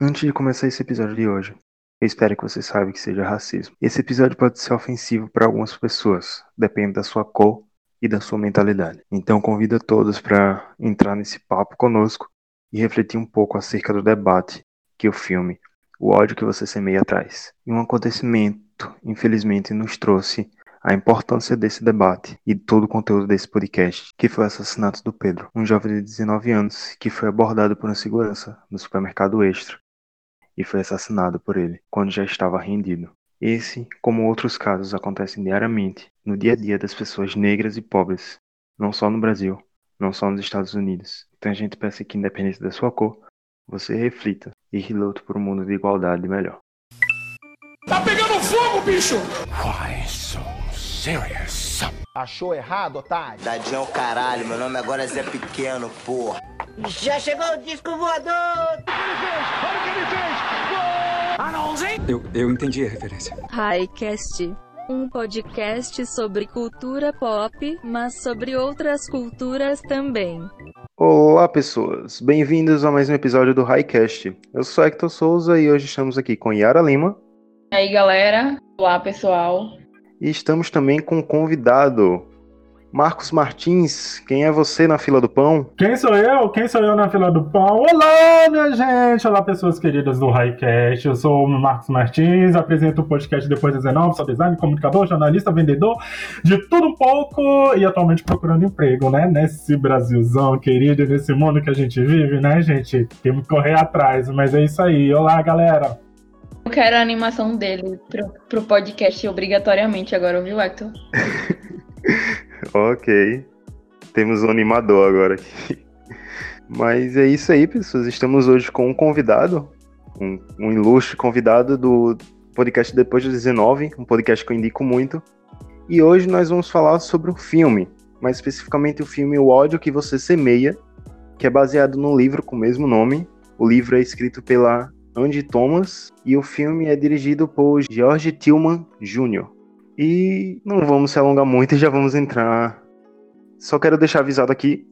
Antes de começar esse episódio de hoje, eu espero que você saiba que seja racismo. Esse episódio pode ser ofensivo para algumas pessoas, depende da sua cor e da sua mentalidade. Então convido a todos para entrar nesse papo conosco e refletir um pouco acerca do debate que o filme O ódio que você semeia traz. E um acontecimento, infelizmente, nos trouxe a importância desse debate e todo o conteúdo desse podcast, que foi o assassinato do Pedro, um jovem de 19 anos que foi abordado por uma segurança no supermercado Extra e foi assassinado por ele quando já estava rendido. Esse, como outros casos, acontecem diariamente no dia a dia das pessoas negras e pobres, não só no Brasil, não só nos Estados Unidos. Então a gente peça que, independente da sua cor, você reflita e relute por um mundo de igualdade melhor. Tá pegando fogo, bicho! Why so serious? Achou errado, otário? Tadinho é o caralho, meu nome agora é Zé Pequeno, porra. Já chegou o disco voador! Eu, eu entendi a referência. Highcast, um podcast sobre cultura pop, mas sobre outras culturas também. Olá, pessoas! Bem-vindos a mais um episódio do Highcast. Eu sou Hector Souza e hoje estamos aqui com Yara Lima. E aí, galera? Olá, pessoal. E estamos também com um convidado, Marcos Martins. Quem é você na fila do pão? Quem sou eu? Quem sou eu na fila do pão? Olá, minha gente! Olá, pessoas queridas do Highcast. Eu sou o Marcos Martins, apresento o podcast Depois de 19, sou designer, comunicador, jornalista, vendedor, de tudo um pouco e atualmente procurando emprego, né? Nesse Brasilzão querido, nesse mundo que a gente vive, né, gente? Temos que correr atrás, mas é isso aí. Olá, galera! Eu quero a animação dele pro, pro podcast obrigatoriamente agora, viu, Hector? ok. Temos um animador agora aqui. Mas é isso aí, pessoas. Estamos hoje com um convidado, um, um ilustre convidado do podcast Depois de 19, um podcast que eu indico muito. E hoje nós vamos falar sobre um filme, mais especificamente o filme O ódio que você semeia, que é baseado no livro com o mesmo nome. O livro é escrito pela Andy Thomas e o filme é dirigido por George Tillman Jr. E não vamos se alongar muito e já vamos entrar. Só quero deixar avisado aqui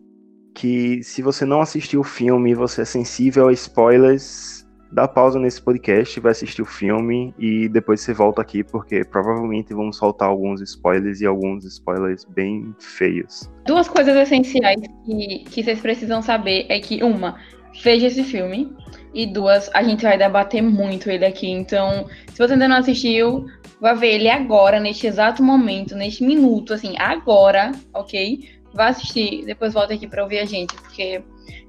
que se você não assistiu o filme e você é sensível a spoilers, dá pausa nesse podcast, vai assistir o filme e depois você volta aqui porque provavelmente vamos soltar alguns spoilers e alguns spoilers bem feios. Duas coisas essenciais que, que vocês precisam saber é que, uma, veja esse filme. E duas, a gente vai debater muito ele aqui. Então, se você ainda não assistiu, vai ver ele agora, neste exato momento, neste minuto, assim, agora, ok? Vai assistir, depois volta aqui para ouvir a gente, porque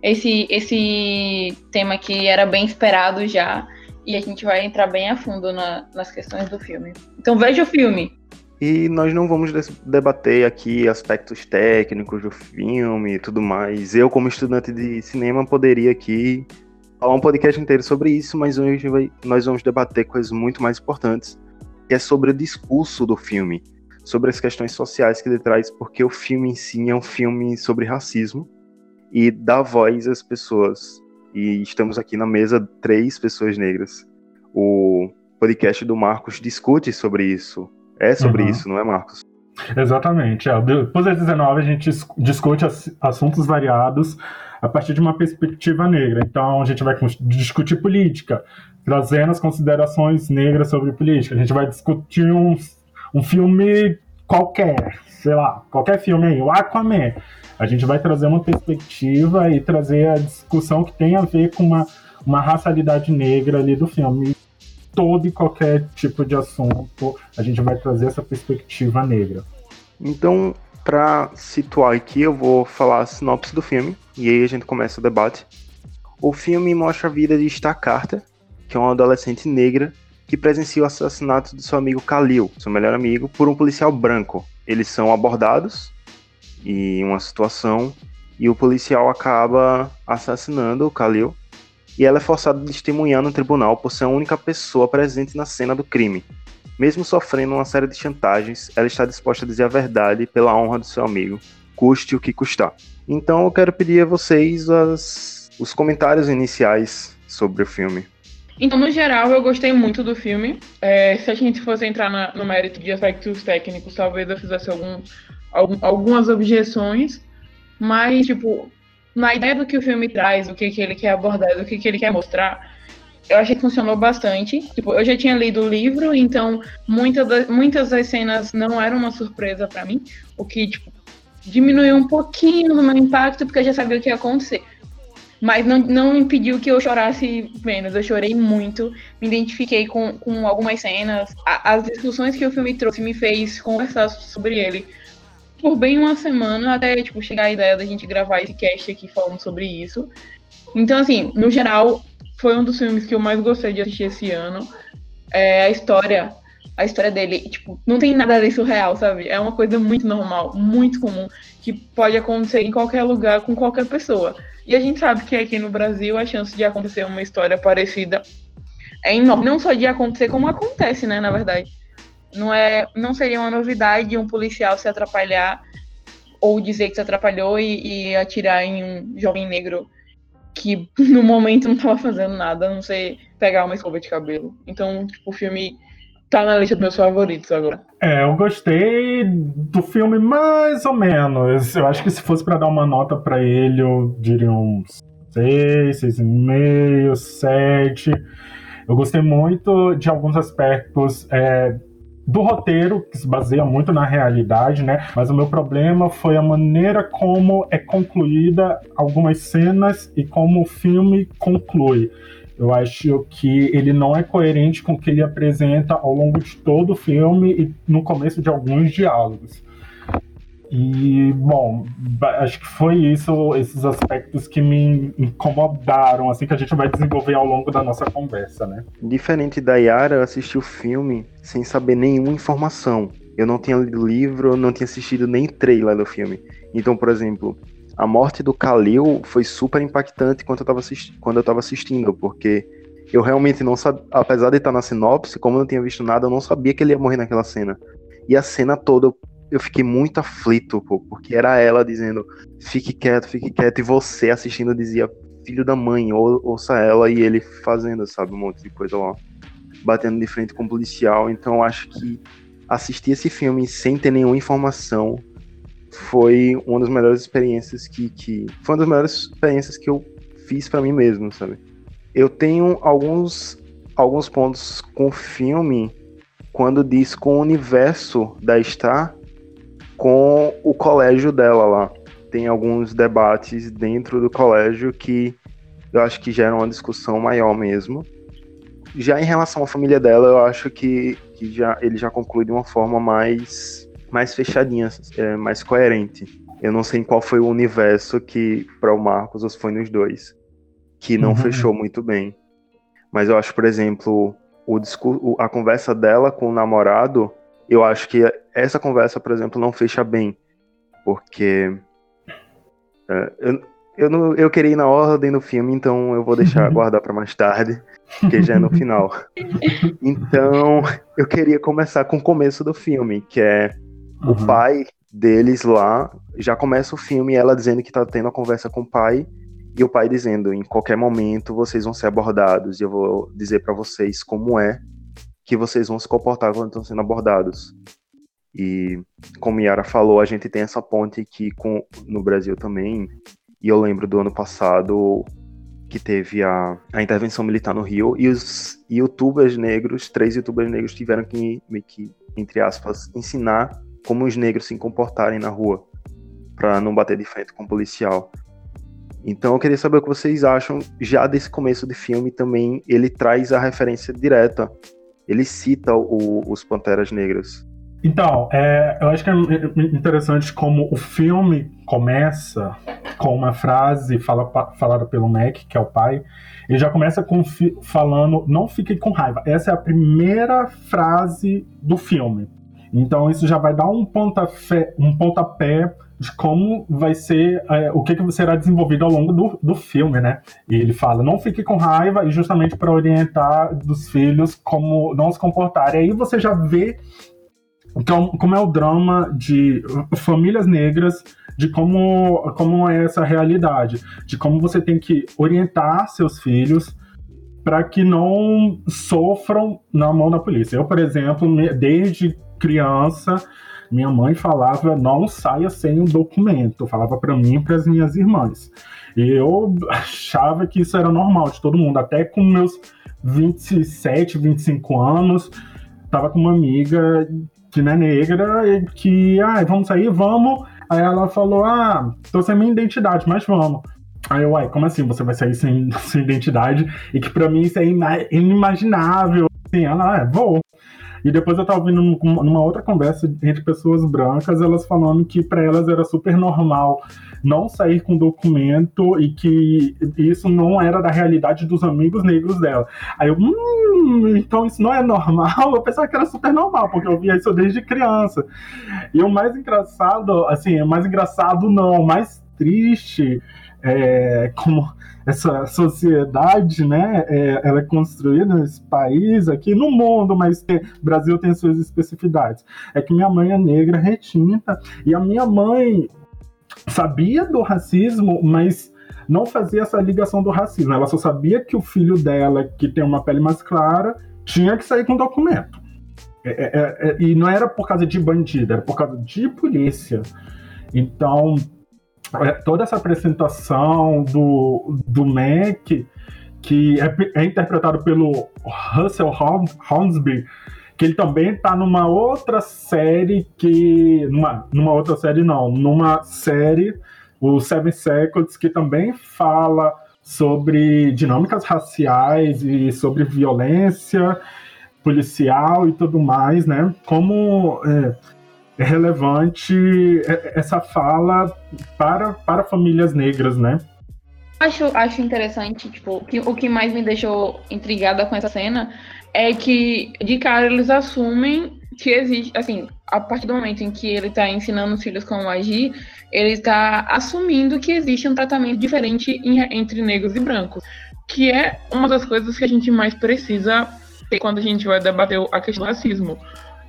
esse, esse tema aqui era bem esperado já. E a gente vai entrar bem a fundo na, nas questões do filme. Então veja o filme. E nós não vamos debater aqui aspectos técnicos do filme e tudo mais. Eu, como estudante de cinema, poderia aqui falar um podcast inteiro sobre isso, mas hoje vai, nós vamos debater coisas muito mais importantes, que é sobre o discurso do filme, sobre as questões sociais que ele traz, porque o filme em si é um filme sobre racismo e dá voz às pessoas. E estamos aqui na mesa três pessoas negras. O podcast do Marcos discute sobre isso. É sobre uhum. isso, não é, Marcos? Exatamente. É. Depois das 19 a gente discute assuntos variados a partir de uma perspectiva negra. Então, a gente vai discutir política, trazendo as considerações negras sobre política. A gente vai discutir um, um filme qualquer, sei lá, qualquer filme aí, o Aquaman. A gente vai trazer uma perspectiva e trazer a discussão que tem a ver com uma, uma racialidade negra ali do filme. Todo e qualquer tipo de assunto, a gente vai trazer essa perspectiva negra. Então, para situar aqui, eu vou falar a sinopse do filme e aí a gente começa o debate. O filme mostra a vida de Star Carter, que é uma adolescente negra que presencia o assassinato do seu amigo Khalil, seu melhor amigo, por um policial branco. Eles são abordados em uma situação e o policial acaba assassinando o Khalil e ela é forçada a testemunhar no tribunal por ser a única pessoa presente na cena do crime. Mesmo sofrendo uma série de chantagens, ela está disposta a dizer a verdade pela honra do seu amigo, custe o que custar. Então eu quero pedir a vocês as, os comentários iniciais sobre o filme. Então, no geral, eu gostei muito do filme. É, se a gente fosse entrar na, no mérito de aspectos técnicos, talvez eu fizesse algum, algum, algumas objeções. Mas, tipo, na ideia do que o filme traz, do que, que ele quer abordar, do que, que ele quer mostrar, eu achei que funcionou bastante. Tipo, eu já tinha lido o livro, então muita da, muitas das cenas não eram uma surpresa para mim, o que tipo, diminuiu um pouquinho do meu impacto, porque eu já sabia o que ia acontecer. Mas não, não impediu que eu chorasse menos. Eu chorei muito, me identifiquei com, com algumas cenas. A, as discussões que o filme trouxe me fez conversar sobre ele por bem uma semana, até tipo, chegar a ideia da gente gravar esse cast aqui falando sobre isso. Então, assim, no geral, foi um dos filmes que eu mais gostei de assistir esse ano. É, a história, a história dele, tipo, não tem nada de surreal, sabe? É uma coisa muito normal, muito comum, que pode acontecer em qualquer lugar com qualquer pessoa. E a gente sabe que aqui no Brasil a chance de acontecer uma história parecida é enorme. Não só de acontecer, como acontece, né, na verdade. Não, é, não seria uma novidade um policial se atrapalhar ou dizer que se atrapalhou e, e atirar em um jovem negro que no momento não estava fazendo nada, a não sei pegar uma escova de cabelo. Então, tipo, o filme tá na lista dos meus favoritos agora. É, eu gostei do filme mais ou menos. Eu acho que se fosse para dar uma nota para ele, eu diria uns 6, 6,5, 7. Eu gostei muito de alguns aspectos é, do roteiro, que se baseia muito na realidade, né? Mas o meu problema foi a maneira como é concluída algumas cenas e como o filme conclui. Eu acho que ele não é coerente com o que ele apresenta ao longo de todo o filme e no começo de alguns diálogos. E, bom, acho que foi isso, esses aspectos que me incomodaram, assim, que a gente vai desenvolver ao longo da nossa conversa, né? Diferente da Yara, eu assisti o filme sem saber nenhuma informação. Eu não tinha lido livro, não tinha assistido nem trailer do filme. Então, por exemplo, a morte do Khalil foi super impactante quando eu tava, quando eu tava assistindo, porque eu realmente não sabia, apesar de estar na sinopse, como eu não tinha visto nada, eu não sabia que ele ia morrer naquela cena. E a cena toda eu fiquei muito aflito, pô, porque era ela dizendo, fique quieto, fique quieto, e você assistindo dizia, filho da mãe, ou, ouça ela, e ele fazendo, sabe, um monte de coisa lá, batendo de frente com o policial, então acho que assistir esse filme sem ter nenhuma informação foi uma das melhores experiências que, que foi uma das melhores experiências que eu fiz para mim mesmo, sabe? Eu tenho alguns alguns pontos com o filme quando diz com o universo da Star com o colégio dela lá. Tem alguns debates dentro do colégio que eu acho que geram uma discussão maior mesmo. Já em relação à família dela, eu acho que, que já, ele já conclui de uma forma mais, mais fechadinha, é, mais coerente. Eu não sei em qual foi o universo que, para o Marcos, ou foi nos dois, que não uhum. fechou muito bem. Mas eu acho, por exemplo, o discurso, a conversa dela com o namorado eu acho que essa conversa, por exemplo, não fecha bem, porque é, eu, eu, não, eu queria ir na ordem do filme, então eu vou deixar guardar para mais tarde, que já é no final. Então, eu queria começar com o começo do filme, que é uhum. o pai deles lá, já começa o filme ela dizendo que tá tendo a conversa com o pai, e o pai dizendo, em qualquer momento vocês vão ser abordados, e eu vou dizer para vocês como é que vocês vão se comportar quando estão sendo abordados. E como Yara falou, a gente tem essa ponte aqui com, no Brasil também. E eu lembro do ano passado que teve a, a intervenção militar no Rio e os youtubers negros, três youtubers negros tiveram que, que, entre aspas, ensinar como os negros se comportarem na rua para não bater de frente com o policial. Então eu queria saber o que vocês acham já desse começo de filme também. Ele traz a referência direta ele cita o, os Panteras Negras. Então, é, eu acho que é interessante como o filme começa com uma frase fala, falada pelo Mac, que é o pai. Ele já começa com, falando: Não fique com raiva. Essa é a primeira frase do filme. Então, isso já vai dar um pontapé, um pontapé de como vai ser, é, o que, que será desenvolvido ao longo do, do filme, né? E ele fala, não fique com raiva, e justamente para orientar dos filhos como não se comportarem. Aí você já vê então, como é o drama de famílias negras, de como, como é essa realidade, de como você tem que orientar seus filhos para que não sofram na mão da polícia. Eu, por exemplo, desde criança, minha mãe falava não saia sem um documento, falava para mim e para as minhas irmãs. E eu achava que isso era normal de todo mundo, até com meus 27, 25 anos, tava com uma amiga que não é negra, e que, ah, vamos sair, vamos. Aí ela falou, ah, tô sem minha identidade, mas vamos. Aí eu, uai, como assim você vai sair sem, sem identidade? E que pra mim isso é inimaginável. Assim, ela, ah, vou. E depois eu tava ouvindo numa outra conversa entre pessoas brancas, elas falando que para elas era super normal não sair com documento e que isso não era da realidade dos amigos negros dela. Aí eu, hum, então isso não é normal? Eu pensava que era super normal, porque eu via isso desde criança. E o mais engraçado, assim, mais engraçado não, mais triste é, como essa sociedade, né, é, ela é construída nesse país aqui, no mundo, mas o Brasil tem suas especificidades. É que minha mãe é negra retinta e a minha mãe sabia do racismo, mas não fazia essa ligação do racismo. Ela só sabia que o filho dela, que tem uma pele mais clara, tinha que sair com documento. É, é, é, e não era por causa de bandido, era por causa de polícia. Então, toda essa apresentação do, do Mac, que é, é interpretado pelo Russell Hornsby, que ele também está numa outra série que. Numa, numa outra série, não, numa série, o Seven Seconds, que também fala sobre dinâmicas raciais e sobre violência policial e tudo mais, né? Como é, é relevante essa fala para, para famílias negras, né? Acho, acho interessante, tipo, que, o que mais me deixou intrigada com essa cena é que, de cara, eles assumem que existe, assim, a partir do momento em que ele está ensinando os filhos como agir, ele está assumindo que existe um tratamento diferente em, entre negros e brancos, que é uma das coisas que a gente mais precisa ter quando a gente vai debater a questão do racismo.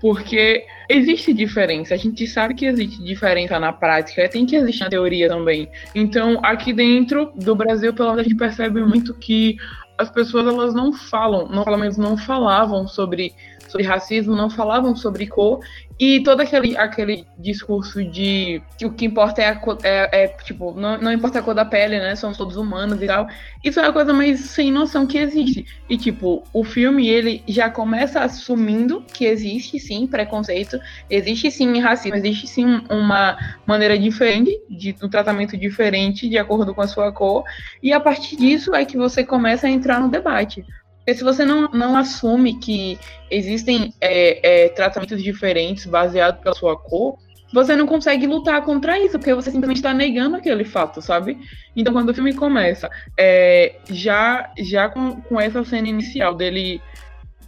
Porque existe diferença, a gente sabe que existe diferença na prática, tem que existir na teoria também. Então, aqui dentro do Brasil, pelo menos, a gente percebe muito que as pessoas elas não falam, não, pelo menos não falavam sobre, sobre racismo, não falavam sobre cor, e todo aquele, aquele discurso de que o que importa é, a cor, é, é tipo, não, não importa a cor da pele, né? Somos todos humanos e tal. Isso é a coisa mais sem noção que existe. E, tipo, o filme, ele já começa assumindo que existe sim preconceito, existe sim racismo, existe sim uma maneira diferente, de um tratamento diferente de acordo com a sua cor. E a partir disso é que você começa a entrar no debate. Porque se você não, não assume que existem é, é, tratamentos diferentes baseados pela sua cor, você não consegue lutar contra isso, porque você simplesmente está negando aquele fato, sabe? Então, quando o filme começa, é, já, já com, com essa cena inicial dele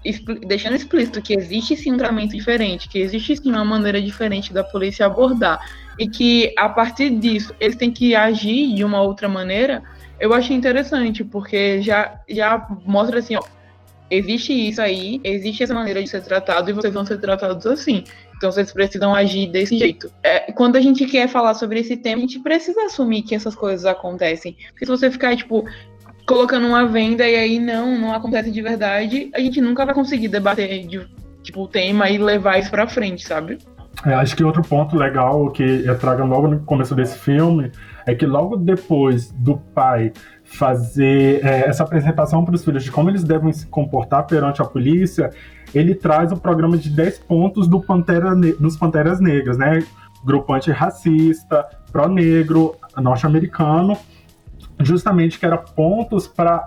expl deixando explícito que existe sim um tratamento diferente, que existe sim uma maneira diferente da polícia abordar, e que a partir disso eles têm que agir de uma outra maneira, eu achei interessante, porque já, já mostra assim, ó, existe isso aí, existe essa maneira de ser tratado e vocês vão ser tratados assim. Então vocês precisam agir desse jeito. É, quando a gente quer falar sobre esse tema, a gente precisa assumir que essas coisas acontecem. Porque se você ficar, tipo, colocando uma venda e aí não, não acontece de verdade, a gente nunca vai conseguir debater de, tipo, o tema e levar isso pra frente, sabe? É, acho que outro ponto legal que traga logo no começo desse filme é que logo depois do pai fazer é, essa apresentação para os filhos de como eles devem se comportar perante a polícia, ele traz o programa de 10 pontos do Pantera dos Panteras Negras, né? Grupo antirracista, pró-negro, norte-americano, justamente que era pontos para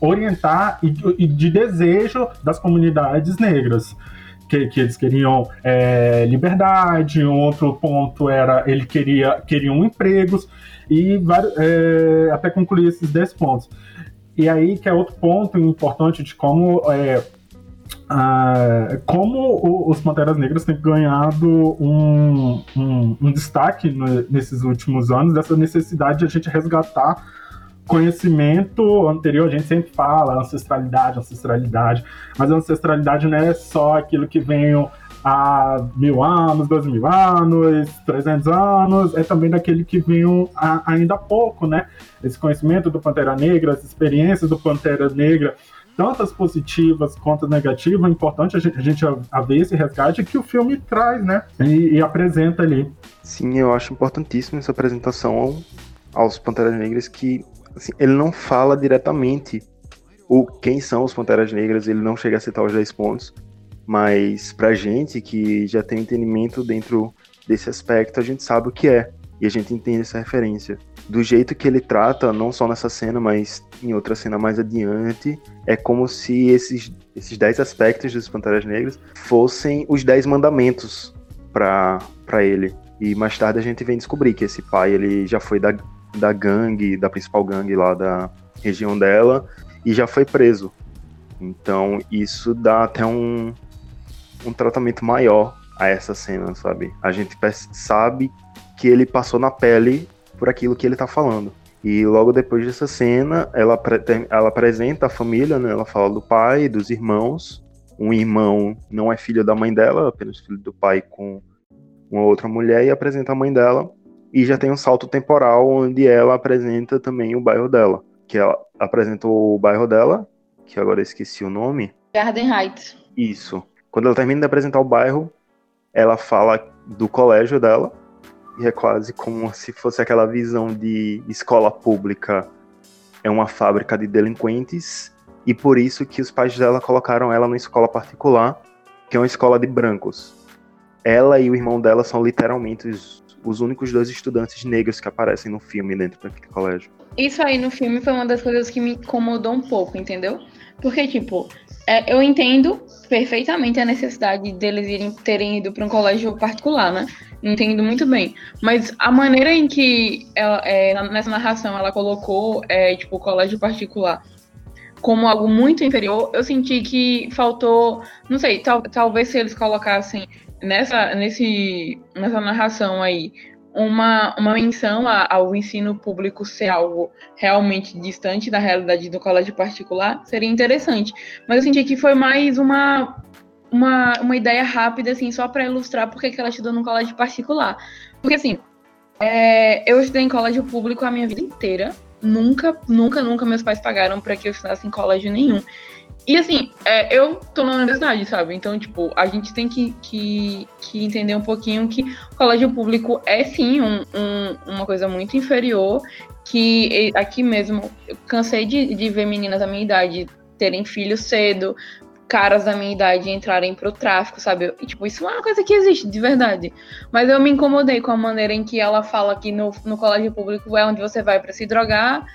orientar e, e de desejo das comunidades negras que, que eles queriam é, liberdade, um outro ponto era ele queria queriam empregos e é, até concluir esses 10 pontos. E aí que é outro ponto importante de como é, como os Panteras Negras têm ganhado um, um, um destaque no, nesses últimos anos, dessa necessidade de a gente resgatar conhecimento anterior, a gente sempre fala ancestralidade, ancestralidade, mas a ancestralidade não é só aquilo que veio há mil anos, dois mil anos, trezentos anos, é também daquele que veio ainda há pouco, né? Esse conhecimento do Pantera Negra, as experiências do Pantera Negra, tantas positivas quanto negativas, é importante a gente, a gente ver esse resgate que o filme traz, né? E, e apresenta ali. Sim, eu acho importantíssimo essa apresentação aos Panteras Negras que assim, ele não fala diretamente o, quem são os Panteras Negras, ele não chega a citar os 10 pontos, mas pra gente que já tem entendimento dentro desse aspecto, a gente sabe o que é, e a gente entende essa referência. Do jeito que ele trata, não só nessa cena, mas em outra cena mais adiante, é como se esses, esses 10 aspectos dos Panteras Negras fossem os 10 mandamentos para ele. E mais tarde a gente vem descobrir que esse pai ele já foi da, da gangue, da principal gangue lá da região dela, e já foi preso. Então isso dá até um, um tratamento maior a essa cena, sabe? A gente sabe que ele passou na pele por aquilo que ele tá falando. E logo depois dessa cena, ela, ela apresenta a família, né? Ela fala do pai, dos irmãos. Um irmão não é filho da mãe dela, apenas filho do pai com uma outra mulher, e apresenta a mãe dela. E já tem um salto temporal onde ela apresenta também o bairro dela. Que ela apresenta o bairro dela, que agora eu esqueci o nome. Garden Heights. Isso. Quando ela termina de apresentar o bairro, ela fala do colégio dela, e é quase como se fosse aquela visão de escola pública é uma fábrica de delinquentes, e por isso que os pais dela colocaram ela numa escola particular, que é uma escola de brancos. Ela e o irmão dela são literalmente os, os únicos dois estudantes negros que aparecem no filme dentro daquele colégio. Isso aí no filme foi uma das coisas que me incomodou um pouco, entendeu? Porque, tipo, é, eu entendo perfeitamente a necessidade deles irem, terem ido para um colégio particular, né? Entendo muito bem. Mas a maneira em que ela, é, nessa narração ela colocou, é, tipo, o colégio particular como algo muito inferior, eu senti que faltou, não sei, tal, talvez se eles colocassem nessa, nesse, nessa narração aí uma, uma menção ao ensino público ser algo realmente distante da realidade do colégio particular, seria interessante. Mas eu senti que foi mais uma, uma, uma ideia rápida, assim, só para ilustrar porque que ela estudou num colégio particular. Porque, assim, é, eu estudei em colégio público a minha vida inteira. Nunca, nunca, nunca meus pais pagaram para que eu estudasse em colégio nenhum. E assim, é, eu tô na universidade, sabe? Então, tipo, a gente tem que, que, que entender um pouquinho que o colégio público é sim um, um, uma coisa muito inferior. Que aqui mesmo, eu cansei de, de ver meninas da minha idade terem filhos cedo, caras da minha idade entrarem pro tráfico, sabe? E, tipo, isso é uma coisa que existe, de verdade. Mas eu me incomodei com a maneira em que ela fala que no, no colégio público é onde você vai para se drogar,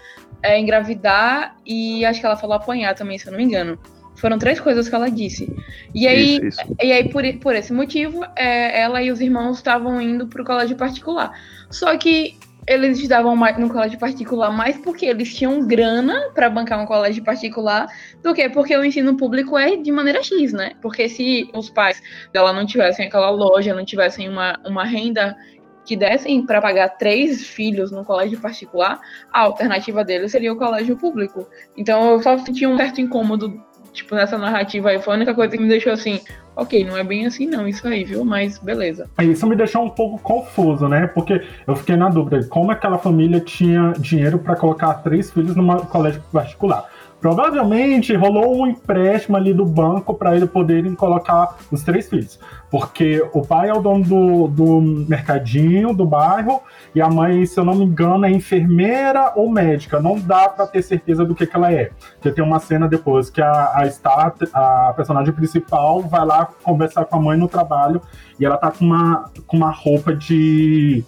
é, engravidar e acho que ela falou apanhar também, se eu não me engano. Foram três coisas que ela disse. E aí, isso, isso. E aí por, por esse motivo, é, ela e os irmãos estavam indo para o colégio particular. Só que eles estudavam mais no colégio particular mais porque eles tinham grana para bancar um colégio particular do que porque o ensino público é de maneira X, né? Porque se os pais dela não tivessem aquela loja, não tivessem uma, uma renda que dessem para pagar três filhos no colégio particular, a alternativa deles seria o colégio público. Então eu só senti um certo incômodo, tipo, nessa narrativa aí. Foi a única coisa que me deixou assim, ok, não é bem assim não, isso aí, viu? Mas beleza. Isso me deixou um pouco confuso, né? Porque eu fiquei na dúvida, como aquela família tinha dinheiro para colocar três filhos num colégio particular? Provavelmente rolou um empréstimo ali do banco para ele poderem colocar os três filhos. Porque o pai é o dono do, do mercadinho do bairro e a mãe, se eu não me engano, é enfermeira ou médica. Não dá para ter certeza do que, que ela é. Porque tem uma cena depois que a, a, Star, a personagem principal vai lá conversar com a mãe no trabalho e ela tá com uma, com uma roupa de,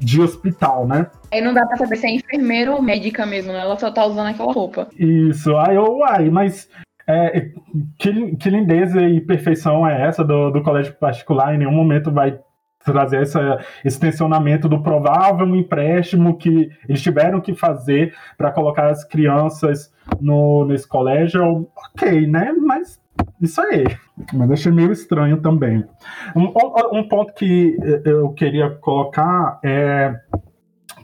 de hospital, né? Aí não dá pra saber se é enfermeira ou médica mesmo, né? Ela só tá usando aquela roupa. Isso, aí eu, uai, mas é, que, que lindeza e perfeição é essa do, do colégio particular? Em nenhum momento vai trazer essa, esse tensionamento do provável empréstimo que eles tiveram que fazer para colocar as crianças no, nesse colégio. Ok, né? Mas isso aí. Mas achei meio estranho também. Um, um ponto que eu queria colocar é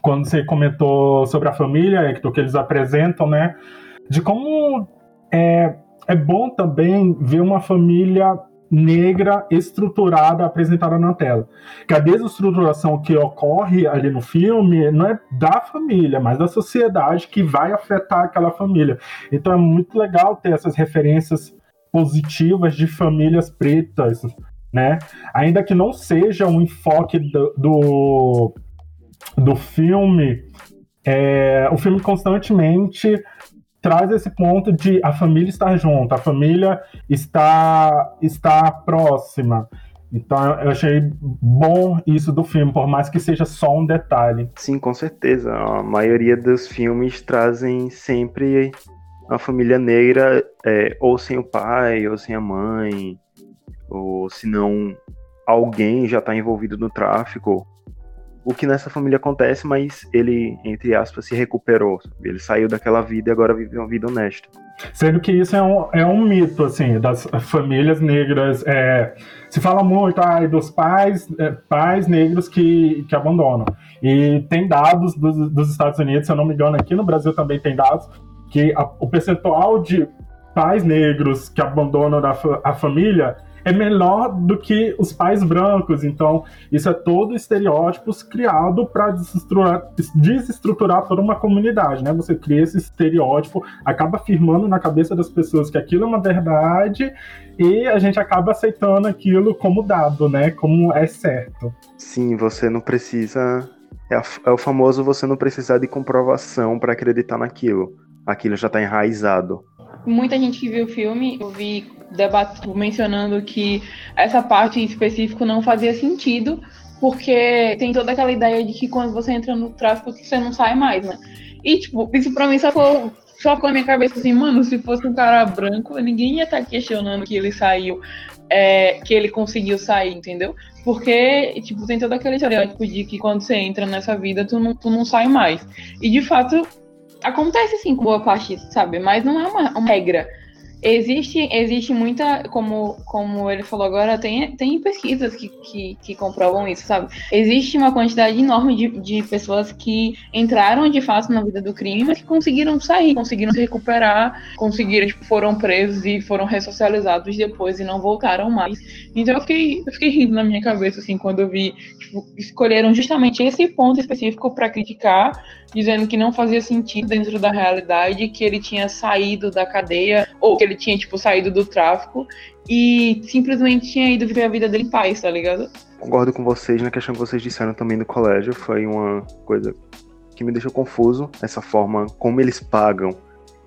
quando você comentou sobre a família, Hector, que eles apresentam, né? De como é, é bom também ver uma família negra estruturada apresentada na tela. Que a desestruturação que ocorre ali no filme não é da família, mas da sociedade que vai afetar aquela família. Então é muito legal ter essas referências positivas de famílias pretas, né? Ainda que não seja um enfoque do, do do filme, é, o filme constantemente traz esse ponto de a família estar junto, a família está, está próxima. Então eu achei bom isso do filme, por mais que seja só um detalhe. Sim, com certeza. A maioria dos filmes trazem sempre a família negra, é, ou sem o pai, ou sem a mãe, ou se não alguém já está envolvido no tráfico. O que nessa família acontece, mas ele, entre aspas, se recuperou. Ele saiu daquela vida e agora vive uma vida honesta. Sendo que isso é um, é um mito, assim, das famílias negras. É, se fala muito ai, dos pais, é, pais negros que, que abandonam. E tem dados dos, dos Estados Unidos, se eu não me engano, aqui no Brasil também tem dados, que a, o percentual de pais negros que abandonam a, a família é menor do que os pais brancos. Então, isso é todo estereótipos criado para desestruturar, desestruturar toda uma comunidade, né? Você cria esse estereótipo, acaba afirmando na cabeça das pessoas que aquilo é uma verdade e a gente acaba aceitando aquilo como dado, né? Como é certo. Sim, você não precisa. É, é o famoso você não precisar de comprovação para acreditar naquilo. Aquilo já está enraizado. Muita gente que viu o filme, eu vi debate, mencionando que essa parte em específico não fazia sentido, porque tem toda aquela ideia de que quando você entra no tráfico você não sai mais, né? E, tipo, isso pra mim só ficou, só ficou na minha cabeça assim, mano, se fosse um cara branco, ninguém ia estar tá questionando que ele saiu, é, que ele conseguiu sair, entendeu? Porque, tipo, tem todo aquele estereótipo de que quando você entra nessa vida, tu não, tu não sai mais. E, de fato, acontece sim com boa parte, sabe? Mas não é uma, uma regra. Existe, existe muita, como, como ele falou agora, tem, tem pesquisas que, que, que comprovam isso, sabe? Existe uma quantidade enorme de, de pessoas que entraram de fato na vida do crime, mas que conseguiram sair, conseguiram se recuperar, conseguiram, tipo, foram presos e foram ressocializados depois e não voltaram mais. Então eu fiquei, eu fiquei rindo na minha cabeça, assim, quando eu vi, tipo, escolheram justamente esse ponto específico para criticar dizendo que não fazia sentido dentro da realidade, que ele tinha saído da cadeia, ou que ele tinha, tipo, saído do tráfico e simplesmente tinha ido viver a vida dele em paz, tá ligado? Concordo com vocês na questão que vocês disseram também do colégio, foi uma coisa que me deixou confuso, essa forma como eles pagam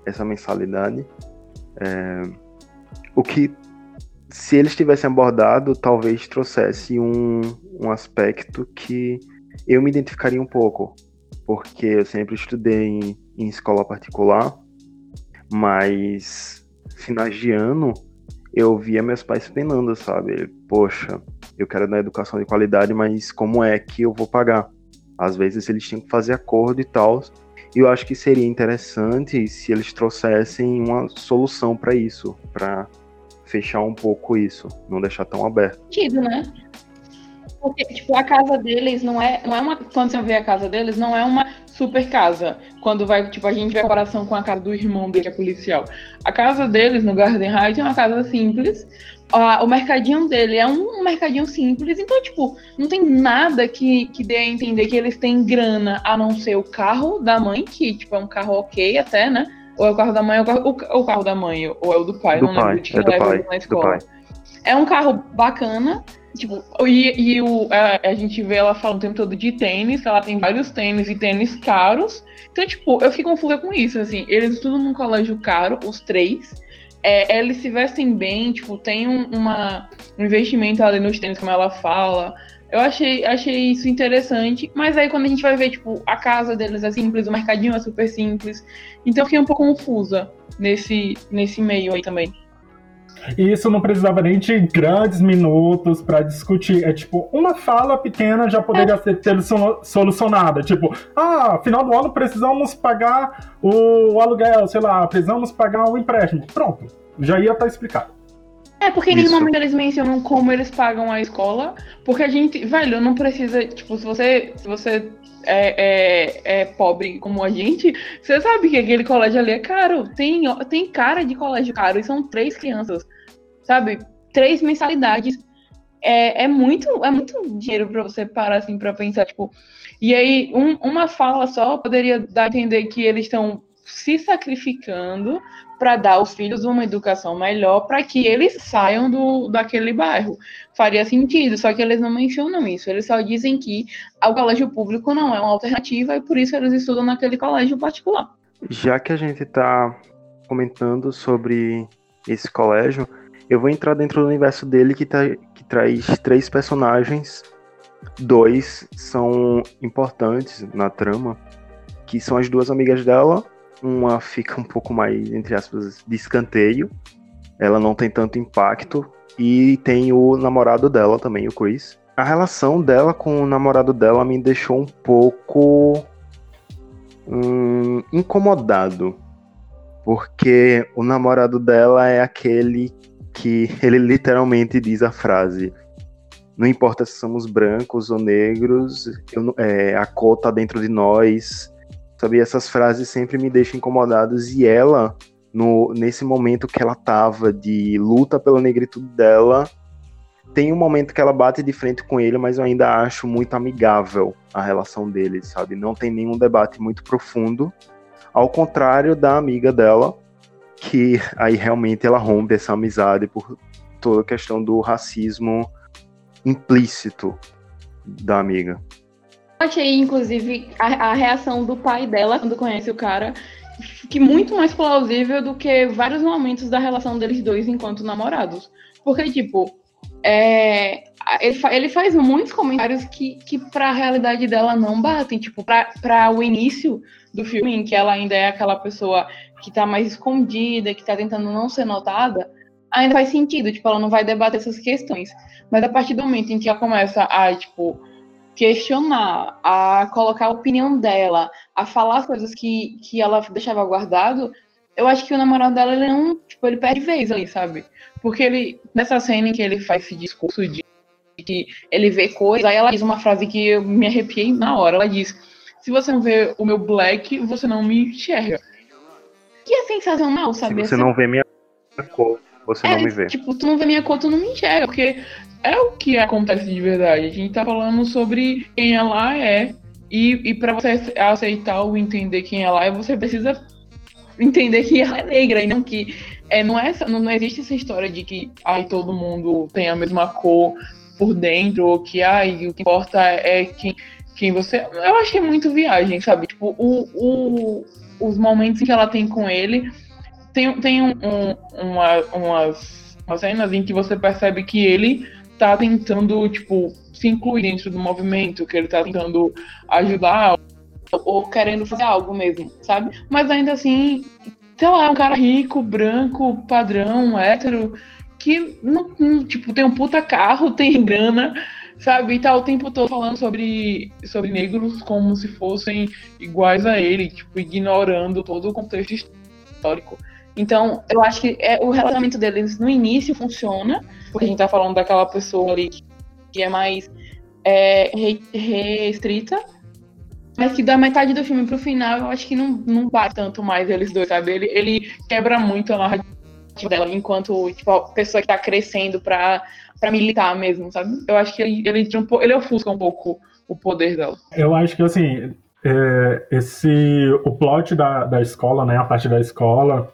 essa mensalidade. É... O que, se eles tivessem abordado, talvez trouxesse um, um aspecto que eu me identificaria um pouco, porque eu sempre estudei em, em escola particular, mas finais de ano eu via meus pais penando, sabe? Poxa, eu quero dar educação de qualidade, mas como é que eu vou pagar? Às vezes eles tinham que fazer acordo e tal. E eu acho que seria interessante se eles trouxessem uma solução para isso, para fechar um pouco isso, não deixar tão aberto. Sentido, né? Porque, tipo, a casa deles não é, não é uma. Quando você vê a casa deles, não é uma super casa. Quando vai, tipo, a gente a comparação com a casa do irmão dele, que é policial. A casa deles, no Garden Heights, é uma casa simples. o mercadinho dele é um mercadinho simples. Então, tipo, não tem nada que, que dê a entender que eles têm grana, a não ser o carro da mãe, que, tipo, é um carro ok até, né? Ou é o carro da mãe, ou é o carro, o carro da mãe, ou é o do pai, do não pai, lembro de quem é leva pai, na escola. Do pai. É um carro bacana, Tipo, e, e o, a, a, gente vê ela falando o tempo todo de tênis, ela tem vários tênis e tênis caros. Então, tipo, eu fico confusa com isso, assim. Eles estudam num colégio caro, os três. É, eles se vestem bem, tipo, tem um, uma, um investimento ali nos tênis, como ela fala. Eu achei, achei isso interessante, mas aí quando a gente vai ver, tipo, a casa deles é simples, o mercadinho é super simples. Então eu fiquei um pouco confusa nesse, nesse meio aí também. E isso não precisava nem de grandes minutos para discutir. É tipo, uma fala pequena já poderia ser solucionada. Tipo, ah, final do ano precisamos pagar o aluguel, sei lá, precisamos pagar o empréstimo. Pronto, já ia estar tá explicado. É, porque em nenhum momento eles mencionam como eles pagam a escola. Porque a gente, velho, não precisa. Tipo, se você, se você é, é, é, pobre como a gente, você sabe que aquele colégio ali é caro. Tem, tem cara de colégio caro e são três crianças, sabe? Três mensalidades. É, é muito é muito dinheiro para você parar assim para pensar, tipo. E aí, um, uma fala só poderia dar a entender que eles estão se sacrificando para dar aos filhos uma educação melhor para que eles saiam do, daquele bairro. Faria sentido, só que eles não mencionam isso. Eles só dizem que o colégio público não é uma alternativa e por isso eles estudam naquele colégio particular. Já que a gente está comentando sobre esse colégio, eu vou entrar dentro do universo dele que, tá, que traz três personagens. Dois são importantes na trama, que são as duas amigas dela. Uma fica um pouco mais, entre aspas, de escanteio. Ela não tem tanto impacto. E tem o namorado dela também, o Chris. A relação dela com o namorado dela me deixou um pouco hum, incomodado. Porque o namorado dela é aquele que ele literalmente diz a frase: Não importa se somos brancos ou negros, eu, é, a cor tá dentro de nós. Sabe, essas frases sempre me deixam incomodados e ela, no, nesse momento que ela tava de luta pela negritude dela, tem um momento que ela bate de frente com ele, mas eu ainda acho muito amigável a relação deles, sabe? Não tem nenhum debate muito profundo, ao contrário da amiga dela, que aí realmente ela rompe essa amizade por toda a questão do racismo implícito da amiga. Achei, inclusive, a, a, reação do pai dela quando conhece o cara que muito mais plausível do que vários momentos da relação deles dois enquanto namorados. Porque, tipo, é, ele, fa ele, faz muitos comentários que, que para a realidade dela não batem. Tipo, para o início do filme, em que ela ainda é aquela pessoa que tá mais escondida, que tá tentando não ser notada, ainda faz sentido, tipo, ela não vai debater essas questões. Mas a partir do momento em que ela começa a, tipo, questionar, a colocar a opinião dela, a falar coisas que, que ela deixava guardado, eu acho que o namorado dela, ele não, tipo, ele perde vez ali, sabe? Porque ele, nessa cena em que ele faz esse discurso de que ele vê coisas, aí ela diz uma frase que eu me arrepiei na hora, ela diz, se você não vê o meu black, você não me enxerga. Que é sensacional, sabe? Se você não vê minha cor, você é, não me vê. Tipo, tu não vê minha cor, tu não me enxerga, porque é o que acontece de verdade. A gente tá falando sobre quem ela é, e, e para você aceitar ou entender quem ela é, você precisa entender que ela é negra, e não que. É, não, é, não, não existe essa história de que ai, todo mundo tem a mesma cor por dentro, ou que ai, o que importa é quem, quem você. Eu acho que é muito viagem, sabe? Tipo, o, o, os momentos que ela tem com ele. Tem, tem um, um, uma, umas, umas cenas em que você percebe que ele tá tentando, tipo, se incluir dentro do movimento, que ele tá tentando ajudar ou querendo fazer algo mesmo, sabe? Mas ainda assim, sei lá, é um cara rico, branco, padrão, hétero, que não, não, tipo, tem um puta carro, tem grana, sabe? E tá o tempo todo falando sobre, sobre negros como se fossem iguais a ele, tipo, ignorando todo o contexto histórico. Então, eu acho que é, o relacionamento deles no início funciona, porque a gente tá falando daquela pessoa ali que é mais é, restrita, mas que da metade do filme pro final, eu acho que não, não bate tanto mais eles dois, sabe? Ele, ele quebra muito a narrativa dela enquanto, tipo, a pessoa que tá crescendo pra para militar mesmo, sabe? Eu acho que ele, ele, ele ofusca um pouco o poder dela. Eu acho que, assim, é, esse, o plot da, da escola, né, a parte da escola,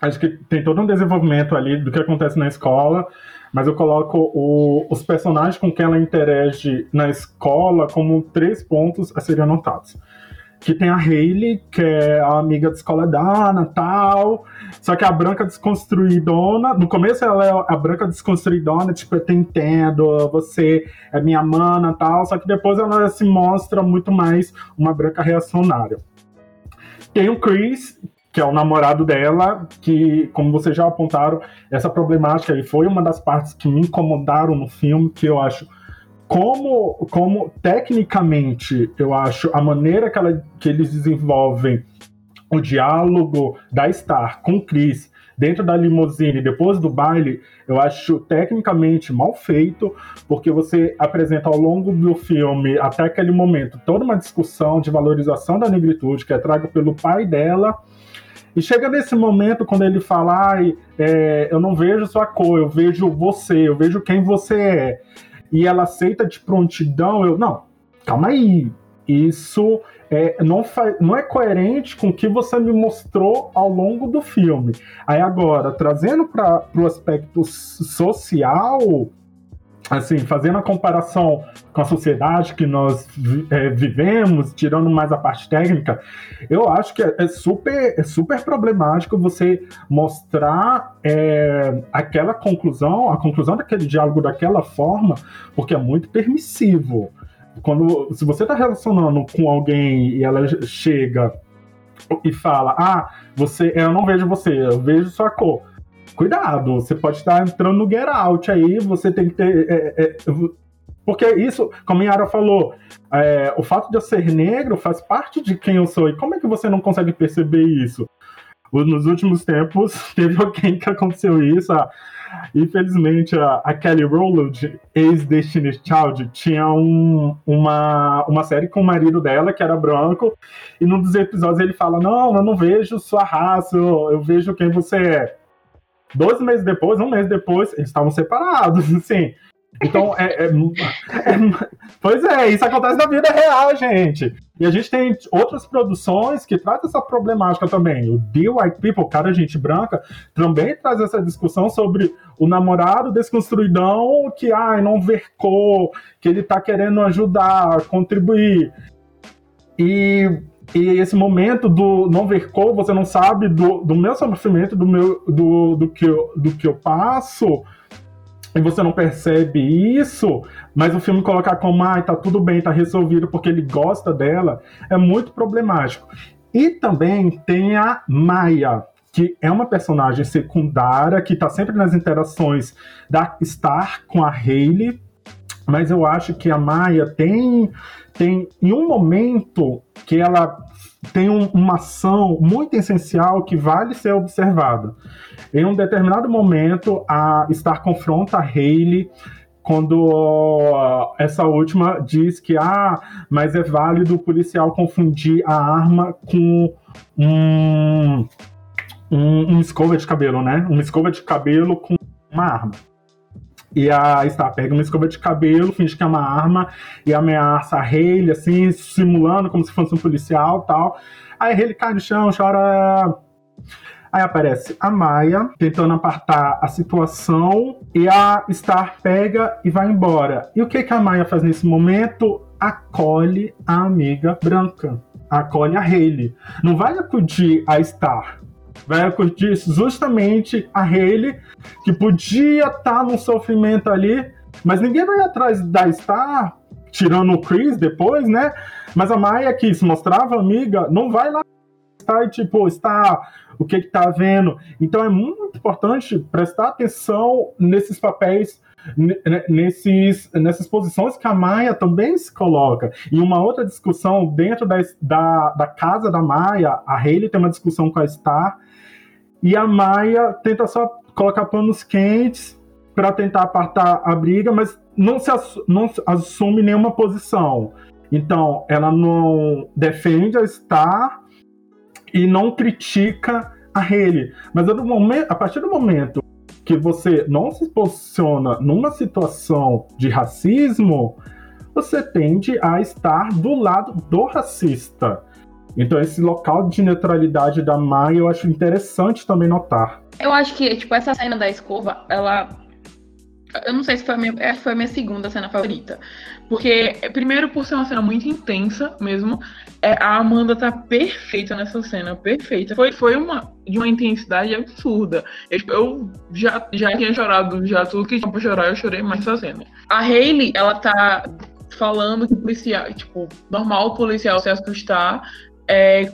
acho que tem todo um desenvolvimento ali do que acontece na escola, mas eu coloco o, os personagens com quem ela interage na escola como três pontos a serem anotados que tem a Hayley, que é a amiga da escola da Ana tal. Só que a branca desconstruidona, no começo ela é a branca desconstruidona, tipo, eu te entendo, você é minha mana tal. Só que depois ela se mostra muito mais uma branca reacionária. Tem o Chris, que é o namorado dela, que, como vocês já apontaram, essa problemática aí foi uma das partes que me incomodaram no filme, que eu acho como, como tecnicamente, eu acho, a maneira que, ela, que eles desenvolvem o diálogo da Star com Chris dentro da limusine depois do baile, eu acho tecnicamente mal feito, porque você apresenta ao longo do filme, até aquele momento, toda uma discussão de valorização da negritude que é traga pelo pai dela. E chega nesse momento quando ele fala, ai, é, eu não vejo sua cor, eu vejo você, eu vejo quem você é e ela aceita de prontidão, eu, não, calma aí, isso é, não, não é coerente com o que você me mostrou ao longo do filme. Aí agora, trazendo para o aspecto social, assim, fazendo a comparação com a sociedade que nós é, vivemos, tirando mais a parte técnica, eu acho que é, é super, é super problemático você mostrar é, aquela conclusão, a conclusão daquele diálogo daquela forma, porque é muito permissivo. Quando, se você está relacionando com alguém e ela chega e fala, ah, você, eu não vejo você, eu vejo sua cor cuidado, você pode estar entrando no get out aí, você tem que ter. É, é, porque isso, como a Yara falou, é, o fato de eu ser negro faz parte de quem eu sou. E como é que você não consegue perceber isso? Nos últimos tempos, teve alguém que aconteceu isso. A, infelizmente, a, a, Kelly Rowland, ex-Destiny's Child, tinha um, uma, uma série com o marido dela, que era branco, e num dos episódios ele fala: Não, eu não vejo sua raça, eu, eu vejo quem você é. Dois meses depois, um mês depois, eles estavam separados, assim. Então, é, é, é, Pois é, isso acontece na vida real, gente. E a gente tem outras produções que tratam essa problemática também. O The White People, cara, gente branca, também traz essa discussão sobre o namorado desconstruidão que, ai, não vercou, que ele tá querendo ajudar, contribuir. E e esse momento do não ver cor, você não sabe do, do meu sofrimento, do, meu, do, do, que eu, do que eu passo, e você não percebe isso, mas o filme colocar como, ah, tá tudo bem, tá resolvido porque ele gosta dela, é muito problemático. E também tem a Maia, que é uma personagem secundária, que tá sempre nas interações da Star com a Hayley, mas eu acho que a Maia tem, tem em um momento que ela tem um, uma ação muito essencial que vale ser observada. Em um determinado momento, a Star confronta a Hayley quando essa última diz que ah, mas é válido o policial confundir a arma com um, um, um escova de cabelo, né? Uma escova de cabelo com uma arma. E a Star pega uma escova de cabelo, finge que é uma arma e ameaça a Hayley, assim, simulando como se fosse um policial tal. Aí a Hayley cai no chão, chora. Aí aparece a Maia tentando apartar a situação e a Star pega e vai embora. E o que, que a Maia faz nesse momento? Acolhe a amiga branca. Acolhe a Hayley. Não vai acudir a Star vai curtir justamente a Hayley, que podia estar tá no sofrimento ali, mas ninguém vai atrás da Star, tirando o Chris depois, né? Mas a Maia, que se mostrava amiga, não vai lá e tipo, está o que está vendo. Então é muito importante prestar atenção nesses papéis nesses, nessas posições que a Maia também se coloca. E uma outra discussão dentro da, da, da casa da Maia, a Hayley tem uma discussão com a Star, e a Maia tenta só colocar panos quentes para tentar apartar a briga, mas não se não assume nenhuma posição. Então, ela não defende a Star e não critica a Haley. Mas a, momento, a partir do momento que você não se posiciona numa situação de racismo, você tende a estar do lado do racista. Então esse local de neutralidade da Mai eu acho interessante também notar. Eu acho que, tipo, essa cena da escova, ela. Eu não sei se foi a minha, essa foi a minha segunda cena favorita. Porque, primeiro, por ser uma cena muito intensa mesmo, é, a Amanda tá perfeita nessa cena, perfeita. Foi, foi uma, de uma intensidade absurda. Eu, eu já, já tinha chorado, já tudo que tinha pra chorar, eu chorei mais nessa cena. A Hayley, ela tá falando que policial, tipo, normal o policial se assustar é,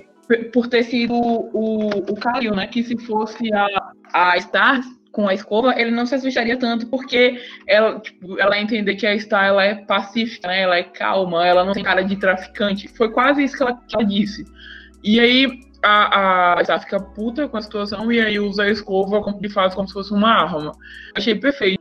por ter sido o, o Kyle, né? Que se fosse a, a Star com a escova, ele não se assustaria tanto, porque ela, tipo, ela entender que a Star ela é pacífica, né? Ela é calma, ela não tem cara de traficante. Foi quase isso que ela, que ela disse. E aí a, a Star fica puta com a situação e aí usa a escova e faz como se fosse uma arma. Achei perfeito.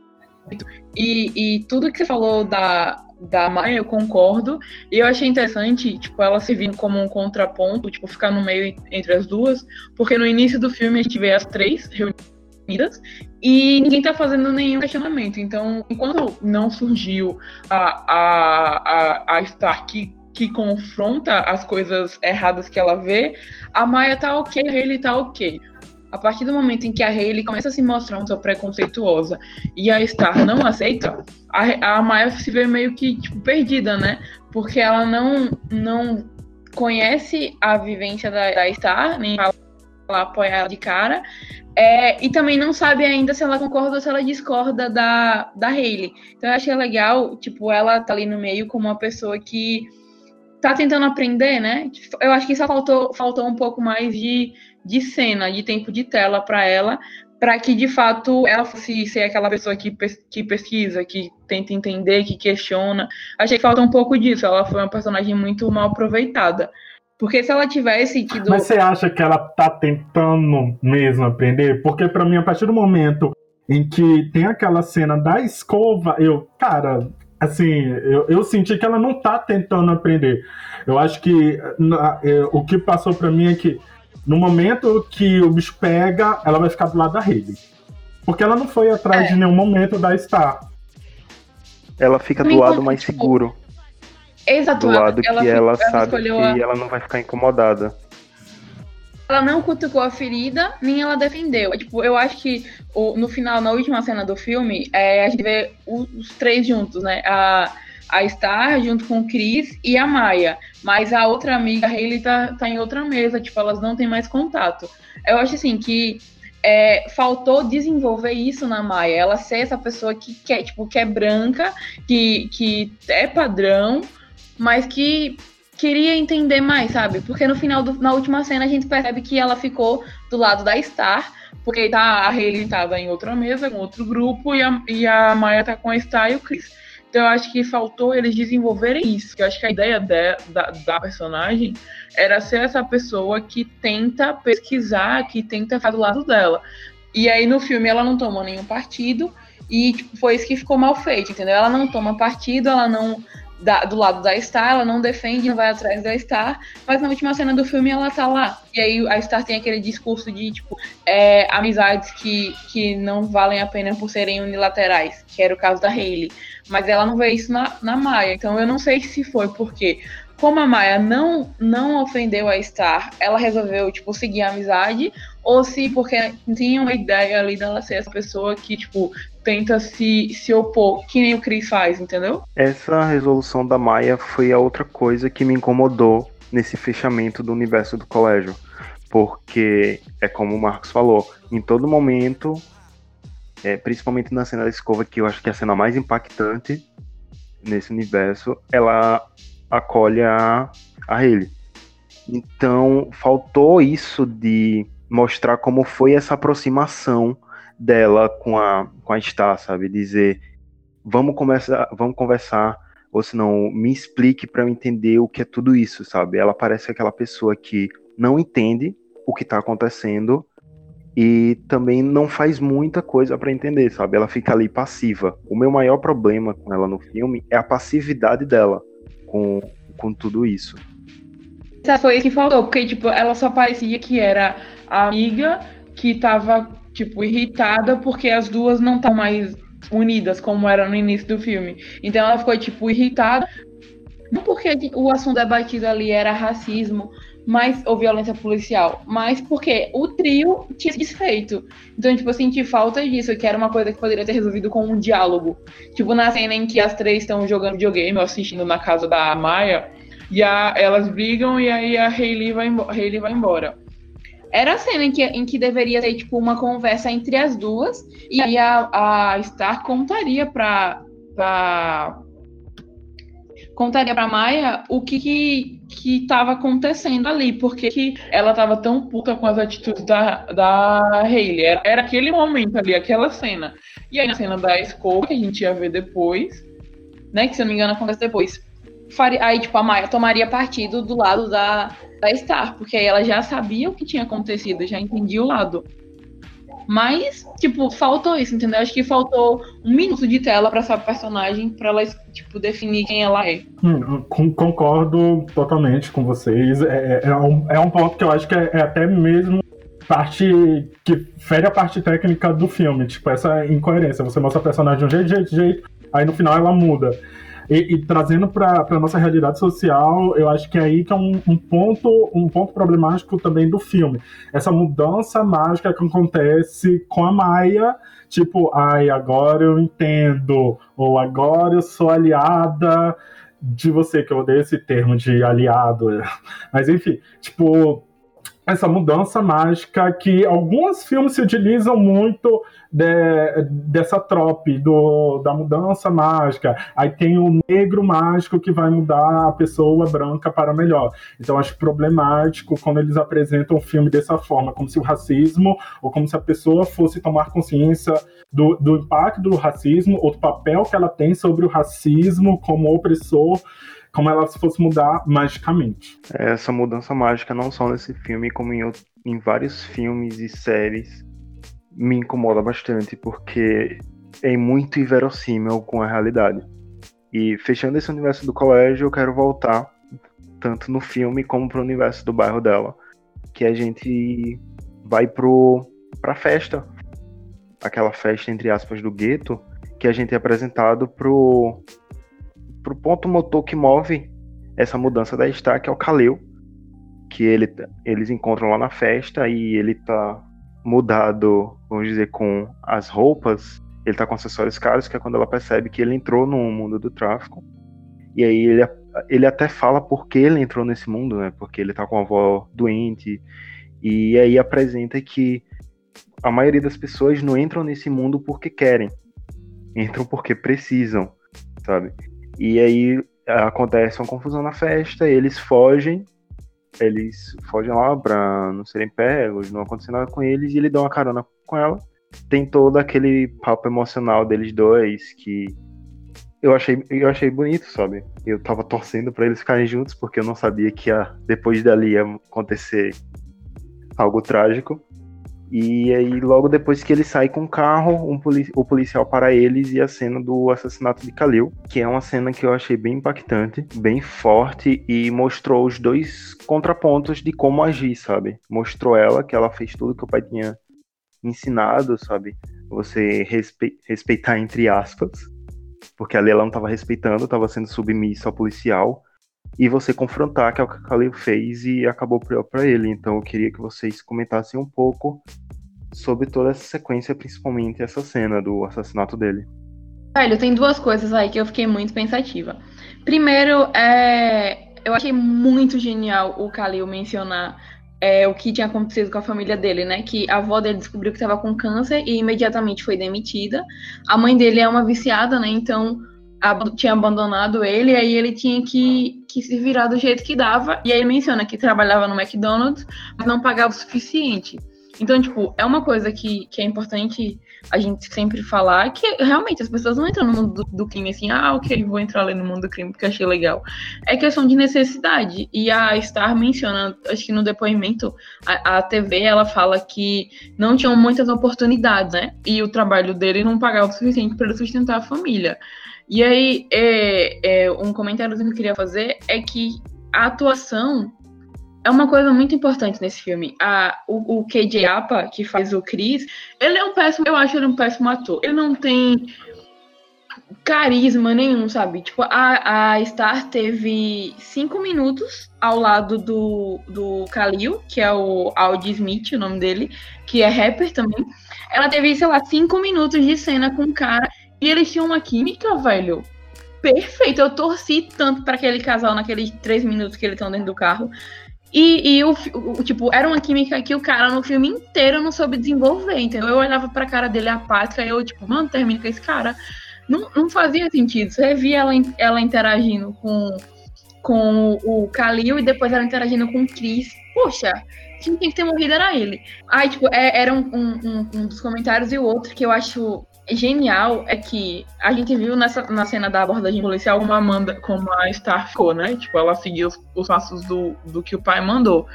E, e tudo que você falou da, da Maia, eu concordo. E eu achei interessante, tipo, ela servindo como um contraponto, tipo, ficar no meio entre as duas, porque no início do filme a gente vê as três reunidas e ninguém tá fazendo nenhum questionamento. Então, enquanto não surgiu a, a, a, a Star que, que confronta as coisas erradas que ela vê, a Maia tá ok, ele tá ok. A partir do momento em que a Hayley começa a se mostrar uma pessoa preconceituosa e a Star não aceita, a, a Maya se vê meio que tipo, perdida, né? Porque ela não, não conhece a vivência da, da Star, nem vai apoiar ela de cara, é, e também não sabe ainda se ela concorda ou se ela discorda da, da Hayley. Então eu achei legal, tipo, ela tá ali no meio como uma pessoa que tá tentando aprender, né? Eu acho que só faltou, faltou um pouco mais de de cena, de tempo de tela para ela, para que de fato ela fosse ser aquela pessoa que, que pesquisa, que tenta entender, que questiona. Achei que falta um pouco disso. Ela foi uma personagem muito mal aproveitada. Porque se ela tivesse tido. Mas você acha que ela tá tentando mesmo aprender? Porque para mim, a partir do momento em que tem aquela cena da escova, eu, cara, assim, eu, eu senti que ela não tá tentando aprender. Eu acho que na, eu, o que passou para mim é que no momento que o bicho pega, ela vai ficar do lado da rede. Porque ela não foi atrás é. de nenhum momento da Star. Ela fica do lado mais tipo, seguro. Exato. Do lado ela, que ela, ela sabe que a... ela não vai ficar incomodada. Ela não cutucou a ferida, nem ela defendeu. Tipo, eu acho que o, no final, na última cena do filme, é, a gente vê os, os três juntos, né? A, a Star junto com o Chris e a Maia. Mas a outra amiga, a Hayley, tá, tá em outra mesa, tipo, elas não têm mais contato. Eu acho assim que é, faltou desenvolver isso na Maia. Ela ser essa pessoa que quer, tipo, que é branca, que, que é padrão, mas que queria entender mais, sabe? Porque no final, do, na última cena, a gente percebe que ela ficou do lado da Star, porque tá, a Hayley tava em outra mesa, com outro grupo, e a, e a Maia tá com a Star e o Chris. Então eu acho que faltou eles desenvolverem isso. Que eu acho que a ideia de, da, da personagem era ser essa pessoa que tenta pesquisar, que tenta fazer do lado dela. E aí no filme ela não toma nenhum partido. E tipo, foi isso que ficou mal feito, entendeu? Ela não toma partido, ela não. Da, do lado da Star, ela não defende, não vai atrás da Star, mas na última cena do filme ela tá lá. E aí a Star tem aquele discurso de, tipo, é, amizades que, que não valem a pena por serem unilaterais, que era o caso da Hayley mas ela não vê isso na, na Maia. Então eu não sei se foi porque, como a Maia não, não ofendeu a Star, ela resolveu, tipo, seguir a amizade, ou se porque tinha uma ideia ali dela ser essa pessoa que, tipo, tenta se, se opor, que nem o Chris faz, entendeu? Essa resolução da Maia foi a outra coisa que me incomodou nesse fechamento do universo do colégio. Porque é como o Marcos falou, em todo momento é, principalmente na cena da escova, que eu acho que é a cena mais impactante nesse universo, ela acolhe a, a Hayley. Então, faltou isso de mostrar como foi essa aproximação dela com a, com a Star, sabe? Dizer, vamos conversar, vamos conversar, ou se não, me explique para eu entender o que é tudo isso, sabe? Ela parece aquela pessoa que não entende o que está acontecendo e também não faz muita coisa para entender, sabe? Ela fica ali passiva. O meu maior problema com ela no filme é a passividade dela com, com tudo isso. Foi isso que faltou, porque tipo, ela só parecia que era a amiga que tava tipo irritada porque as duas não estão mais unidas como era no início do filme. Então ela ficou tipo irritada não porque o assunto debatido ali era racismo mas, ou violência policial, mas porque o trio tinha se desfeito. Então, tipo, eu senti falta disso, que era uma coisa que poderia ter resolvido com um diálogo. Tipo, na cena em que as três estão jogando videogame ou assistindo na casa da Maia, e a, elas brigam e aí a Hayley vai, Hayley vai embora. Era a cena em que, em que deveria ter, tipo, uma conversa entre as duas, e aí a, a Star contaria pra, pra contaria para Maia o que que, que tava acontecendo ali, porque que ela tava tão puta com as atitudes da, da Hayley. Era, era aquele momento ali, aquela cena. E aí na cena da escola, que a gente ia ver depois, né, que se eu não me engano acontece depois, faria, aí tipo a Maia tomaria partido do lado da, da Star, porque aí ela já sabia o que tinha acontecido, já entendia o lado. Mas, tipo, faltou isso, entendeu? Acho que faltou um minuto de tela para essa personagem, para ela, tipo, definir quem ela é. Hum, concordo totalmente com vocês. É, é, é, um, é um ponto que eu acho que é, é até mesmo parte que fere a parte técnica do filme, tipo, essa incoerência. Você mostra a personagem de um jeito, de jeito, de jeito, aí no final ela muda. E, e trazendo para a nossa realidade social, eu acho que é aí que é um, um, ponto, um ponto problemático também do filme. Essa mudança mágica que acontece com a Maia, tipo, ai, agora eu entendo, ou agora eu sou aliada de você, que eu odeio esse termo de aliado. Mas enfim, tipo, essa mudança mágica que alguns filmes se utilizam muito de, dessa trope do, da mudança mágica. Aí tem o negro mágico que vai mudar a pessoa branca para melhor. Então acho problemático quando eles apresentam o filme dessa forma, como se o racismo ou como se a pessoa fosse tomar consciência do, do impacto do racismo ou do papel que ela tem sobre o racismo como opressor como ela se fosse mudar magicamente. Essa mudança mágica não só nesse filme, como em, em vários filmes e séries me incomoda bastante porque é muito inverossímil com a realidade. E fechando esse universo do colégio, eu quero voltar tanto no filme como pro universo do bairro dela, que a gente vai pro pra festa, aquela festa entre aspas do gueto, que a gente é apresentado pro pro ponto motor que move essa mudança da Star, que é o Kaleu, que ele, eles encontram lá na festa e ele tá mudado, vamos dizer, com as roupas, ele tá com acessórios caros, que é quando ela percebe que ele entrou no mundo do tráfico. E aí ele, ele até fala por que ele entrou nesse mundo, né? Porque ele tá com a avó doente. E aí apresenta que a maioria das pessoas não entram nesse mundo porque querem. Entram porque precisam, sabe? E aí acontece uma confusão na festa, eles fogem eles fogem lá pra não serem pegos, não acontecer nada com eles, e ele dá uma carona com ela. Tem todo aquele papo emocional deles dois que eu achei, eu achei bonito, sabe? Eu tava torcendo para eles ficarem juntos, porque eu não sabia que ia, depois dali ia acontecer algo trágico. E aí, logo depois que ele sai com o carro, um o policial para eles e a cena do assassinato de Khalil, que é uma cena que eu achei bem impactante, bem forte e mostrou os dois contrapontos de como agir, sabe? Mostrou ela que ela fez tudo que o pai tinha ensinado, sabe? Você respe respeitar entre aspas, porque ali ela não estava respeitando, estava sendo submissa ao policial e você confrontar que é o que a Khalil fez e acabou pior para ele. Então eu queria que vocês comentassem um pouco sobre toda essa sequência, principalmente essa cena do assassinato dele. Velho, tem duas coisas aí que eu fiquei muito pensativa. Primeiro, é... eu achei muito genial o Khalil mencionar é, o que tinha acontecido com a família dele, né? Que a avó dele descobriu que estava com câncer e imediatamente foi demitida. A mãe dele é uma viciada, né? Então tinha abandonado ele, aí ele tinha que, que se virar do jeito que dava. E aí ele menciona que trabalhava no McDonald's, mas não pagava o suficiente. Então, tipo, é uma coisa que, que é importante a gente sempre falar, que realmente as pessoas não entram no mundo do, do, crime assim, ah, ok, vou entrar ali no mundo do crime porque achei legal. É questão de necessidade. E a Star menciona, acho que no depoimento, a, a TV, ela fala que não tinham muitas oportunidades, né? E o trabalho dele não pagava o suficiente para sustentar a família. E aí, é, é, um comentário que eu queria fazer é que a atuação é uma coisa muito importante nesse filme. A, o, o KJ Apa, que faz o Chris, ele é um péssimo, eu acho ele um péssimo ator. Ele não tem carisma nenhum, sabe? Tipo, a, a Star teve cinco minutos ao lado do, do Khalil, que é o Audi Smith, o nome dele, que é rapper também. Ela teve, sei lá, cinco minutos de cena com o cara e eles tinham uma química, velho, perfeita. Eu torci tanto para aquele casal naqueles três minutos que eles estão dentro do carro. E, e o, o, tipo, era uma química que o cara no filme inteiro não soube desenvolver. Então eu olhava pra cara dele apática e eu, tipo, mano, termina com esse cara. Não, não fazia sentido. Você via ela, ela interagindo com, com o Kalil e depois ela interagindo com o Chris. Poxa, quem tinha que ter morrido era ele. Aí, tipo, é, era um, um, um, dos comentários e o outro que eu acho genial é que a gente viu nessa, na cena da abordagem policial como a Amanda, como a Star ficou, né? Tipo, ela seguiu os, os passos do, do que o pai mandou.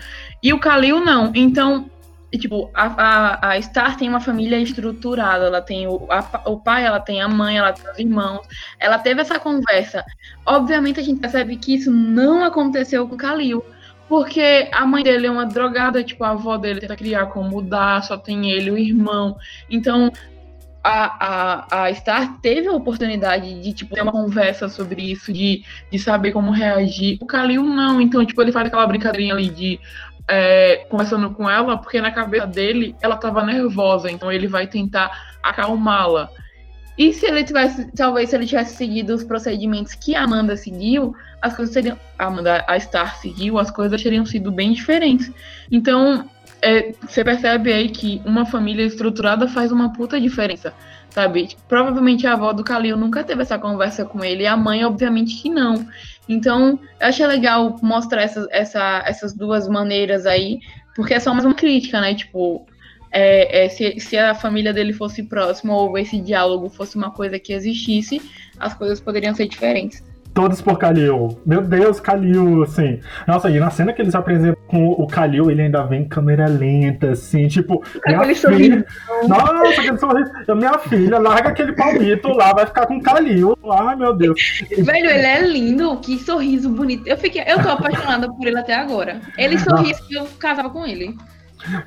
E o Kalil não. Então, tipo, a, a, a Star tem uma família estruturada. Ela tem o, a, o pai, ela tem a mãe, ela tem os irmãos. Ela teve essa conversa. Obviamente, a gente percebe que isso não aconteceu com o Kalil. Porque a mãe dele é uma drogada, tipo, a avó dele tenta criar como mudar, só tem ele, o irmão. Então, a, a, a Star teve a oportunidade de, tipo, ter uma conversa sobre isso, de, de saber como reagir. O Kalil não, então, tipo, ele faz aquela brincadeirinha ali de é, conversando com ela, porque na cabeça dele ela tava nervosa, então ele vai tentar acalmá-la. E se ele tivesse, talvez se ele tivesse seguido os procedimentos que a Amanda seguiu, as coisas seriam. A Amanda, a Star seguiu, as coisas teriam sido bem diferentes. Então, é, você percebe aí que uma família estruturada faz uma puta diferença, sabe? Provavelmente a avó do Kalil nunca teve essa conversa com ele, e a mãe, obviamente, que não. Então, eu achei legal mostrar essa, essas duas maneiras aí, porque é só mais uma crítica, né? Tipo, é, é, se, se a família dele fosse próxima ou esse diálogo fosse uma coisa que existisse, as coisas poderiam ser diferentes todos por Kalil. Meu Deus, Kalil, assim. Nossa, e na cena que eles apresentam com o Kalil, ele ainda vem em câmera lenta, assim, tipo. Minha aquele filha... Nossa, aquele sorriso. Minha filha, larga aquele palmito lá, vai ficar com o Kalil. Ai, meu Deus. Velho, ele é lindo, que sorriso bonito. Eu, fiquei, eu tô apaixonada por ele até agora. Ele sorri que eu casava com ele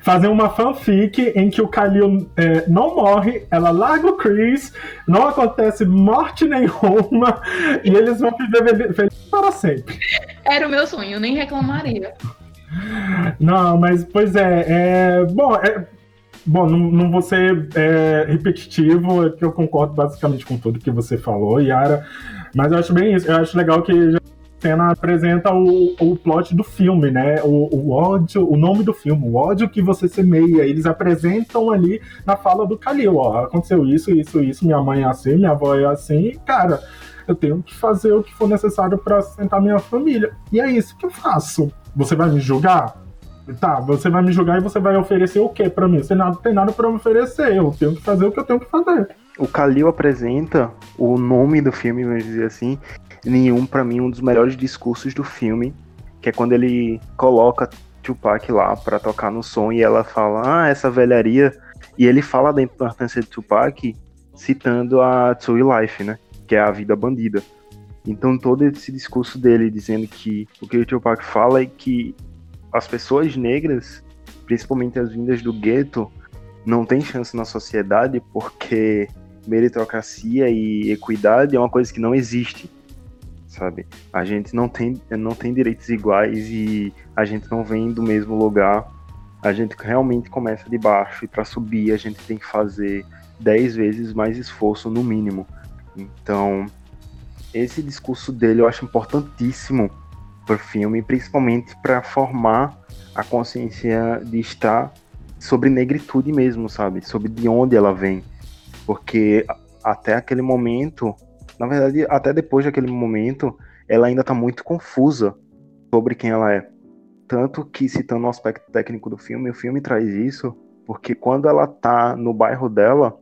fazer uma fanfic em que o Kalil é, não morre, ela larga o Chris, não acontece morte nenhuma e eles vão viver felizes para sempre. Era o meu sonho, eu nem reclamaria. Não, mas pois é, é bom, é, bom, não, não vou ser é, repetitivo, é que eu concordo basicamente com tudo que você falou, Yara, mas eu acho bem isso, eu acho legal que já cena apresenta o, o plot do filme, né? O, o, ódio, o nome do filme, o ódio que você semeia. Eles apresentam ali na fala do Kalil, ó, aconteceu isso, isso, isso, minha mãe é assim, minha avó é assim, cara, eu tenho que fazer o que for necessário para sustentar minha família. E é isso que eu faço. Você vai me julgar? Tá, você vai me julgar e você vai oferecer o que para mim? Você não tem nada para oferecer, eu tenho que fazer o que eu tenho que fazer. O Kalil apresenta o nome do filme, vamos dizer assim, nenhum, para mim, um dos melhores discursos do filme, que é quando ele coloca Tupac lá para tocar no som e ela fala, ah, essa velharia. E ele fala da importância de Tupac citando a Tsui Life, né? Que é a vida bandida. Então todo esse discurso dele dizendo que o que o Tupac fala é que as pessoas negras, principalmente as vindas do gueto, não têm chance na sociedade porque meritocracia e equidade é uma coisa que não existe sabe? A gente não tem, não tem direitos iguais e a gente não vem do mesmo lugar. A gente realmente começa de baixo e para subir a gente tem que fazer dez vezes mais esforço no mínimo. Então, esse discurso dele eu acho importantíssimo para o filme, principalmente para formar a consciência de estar sobre negritude mesmo, sabe? Sobre de onde ela vem. Porque até aquele momento na verdade, até depois daquele momento, ela ainda está muito confusa sobre quem ela é. Tanto que, citando o aspecto técnico do filme, o filme traz isso, porque quando ela tá no bairro dela,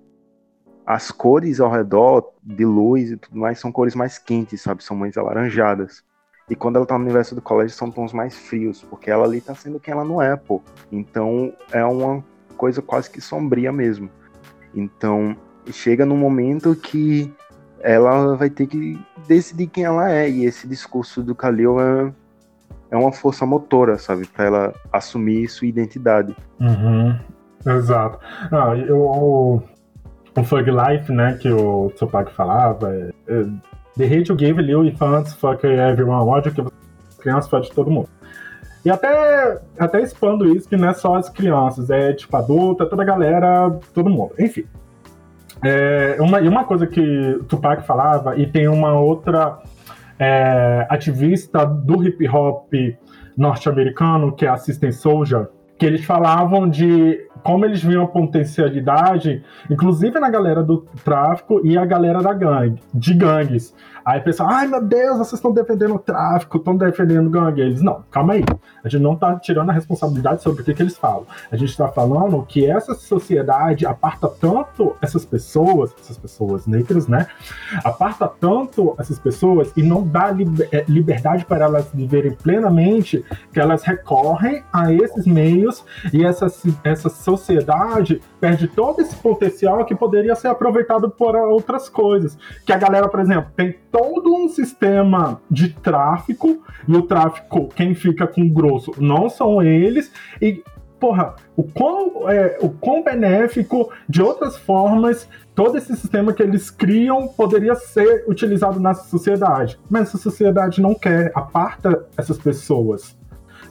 as cores ao redor de luz e tudo mais são cores mais quentes, sabe? São mais alaranjadas. E quando ela tá no universo do colégio, são tons mais frios, porque ela ali tá sendo quem ela não é, pô. Então é uma coisa quase que sombria mesmo. Então chega num momento que ela vai ter que decidir quem ela é. E esse discurso do Khalil é, é uma força motora, sabe? Para ela assumir sua identidade. Uhum. Exato. Ah, eu, o, o Life, né, que o Tupac falava, é, é, The hate you give little infants, fuck everyone, ódio que crianças faz de todo mundo. E até, até expando isso, que não é só as crianças, é tipo adulta, toda a galera, todo mundo. Enfim, é, uma, e uma coisa que Tupac falava, e tem uma outra é, ativista do hip hop norte-americano, que é a System Soldier, que eles falavam de como eles viam a potencialidade, inclusive na galera do tráfico e a galera da gangue, de gangues. Aí o pessoal, ai meu Deus, vocês estão defendendo o tráfico, estão defendendo gangue. Eles, não, calma aí. A gente não está tirando a responsabilidade sobre o que, que eles falam. A gente está falando que essa sociedade aparta tanto essas pessoas, essas pessoas negras, né? Aparta tanto essas pessoas e não dá eh, liberdade para elas viverem plenamente que elas recorrem a esses meios e essa, essa sociedade perde todo esse potencial que poderia ser aproveitado por outras coisas. Que a galera, por exemplo, tem todo um sistema de tráfico, e o tráfico, quem fica com grosso não são eles, e porra, o quão, é, o quão benéfico, de outras formas, todo esse sistema que eles criam poderia ser utilizado na sociedade. Mas essa sociedade não quer, aparta essas pessoas.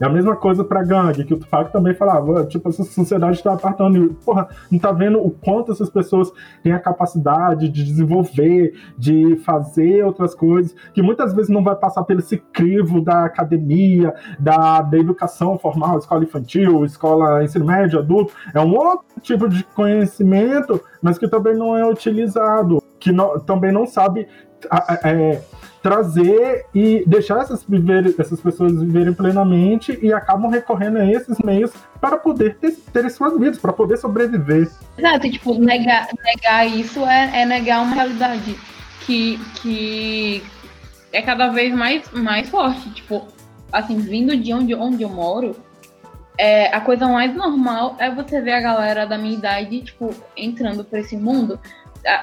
É a mesma coisa pra gangue, que o Tupac também falava, tipo, essa sociedade está apartando. Porra, não tá vendo o quanto essas pessoas têm a capacidade de desenvolver, de fazer outras coisas, que muitas vezes não vai passar pelo esse crivo da academia, da, da educação formal, escola infantil, escola ensino médio, adulto. É um outro tipo de conhecimento, mas que também não é utilizado, que não, também não sabe. É, trazer e deixar essas, viver, essas pessoas viverem plenamente e acabam recorrendo a esses meios para poder ter, ter suas vidas, para poder sobreviver. Exato, tipo, negar, negar isso é, é negar uma realidade que, que é cada vez mais, mais forte. Tipo, assim, vindo de onde, onde eu moro, é, a coisa mais normal é você ver a galera da minha idade, tipo, entrando para esse mundo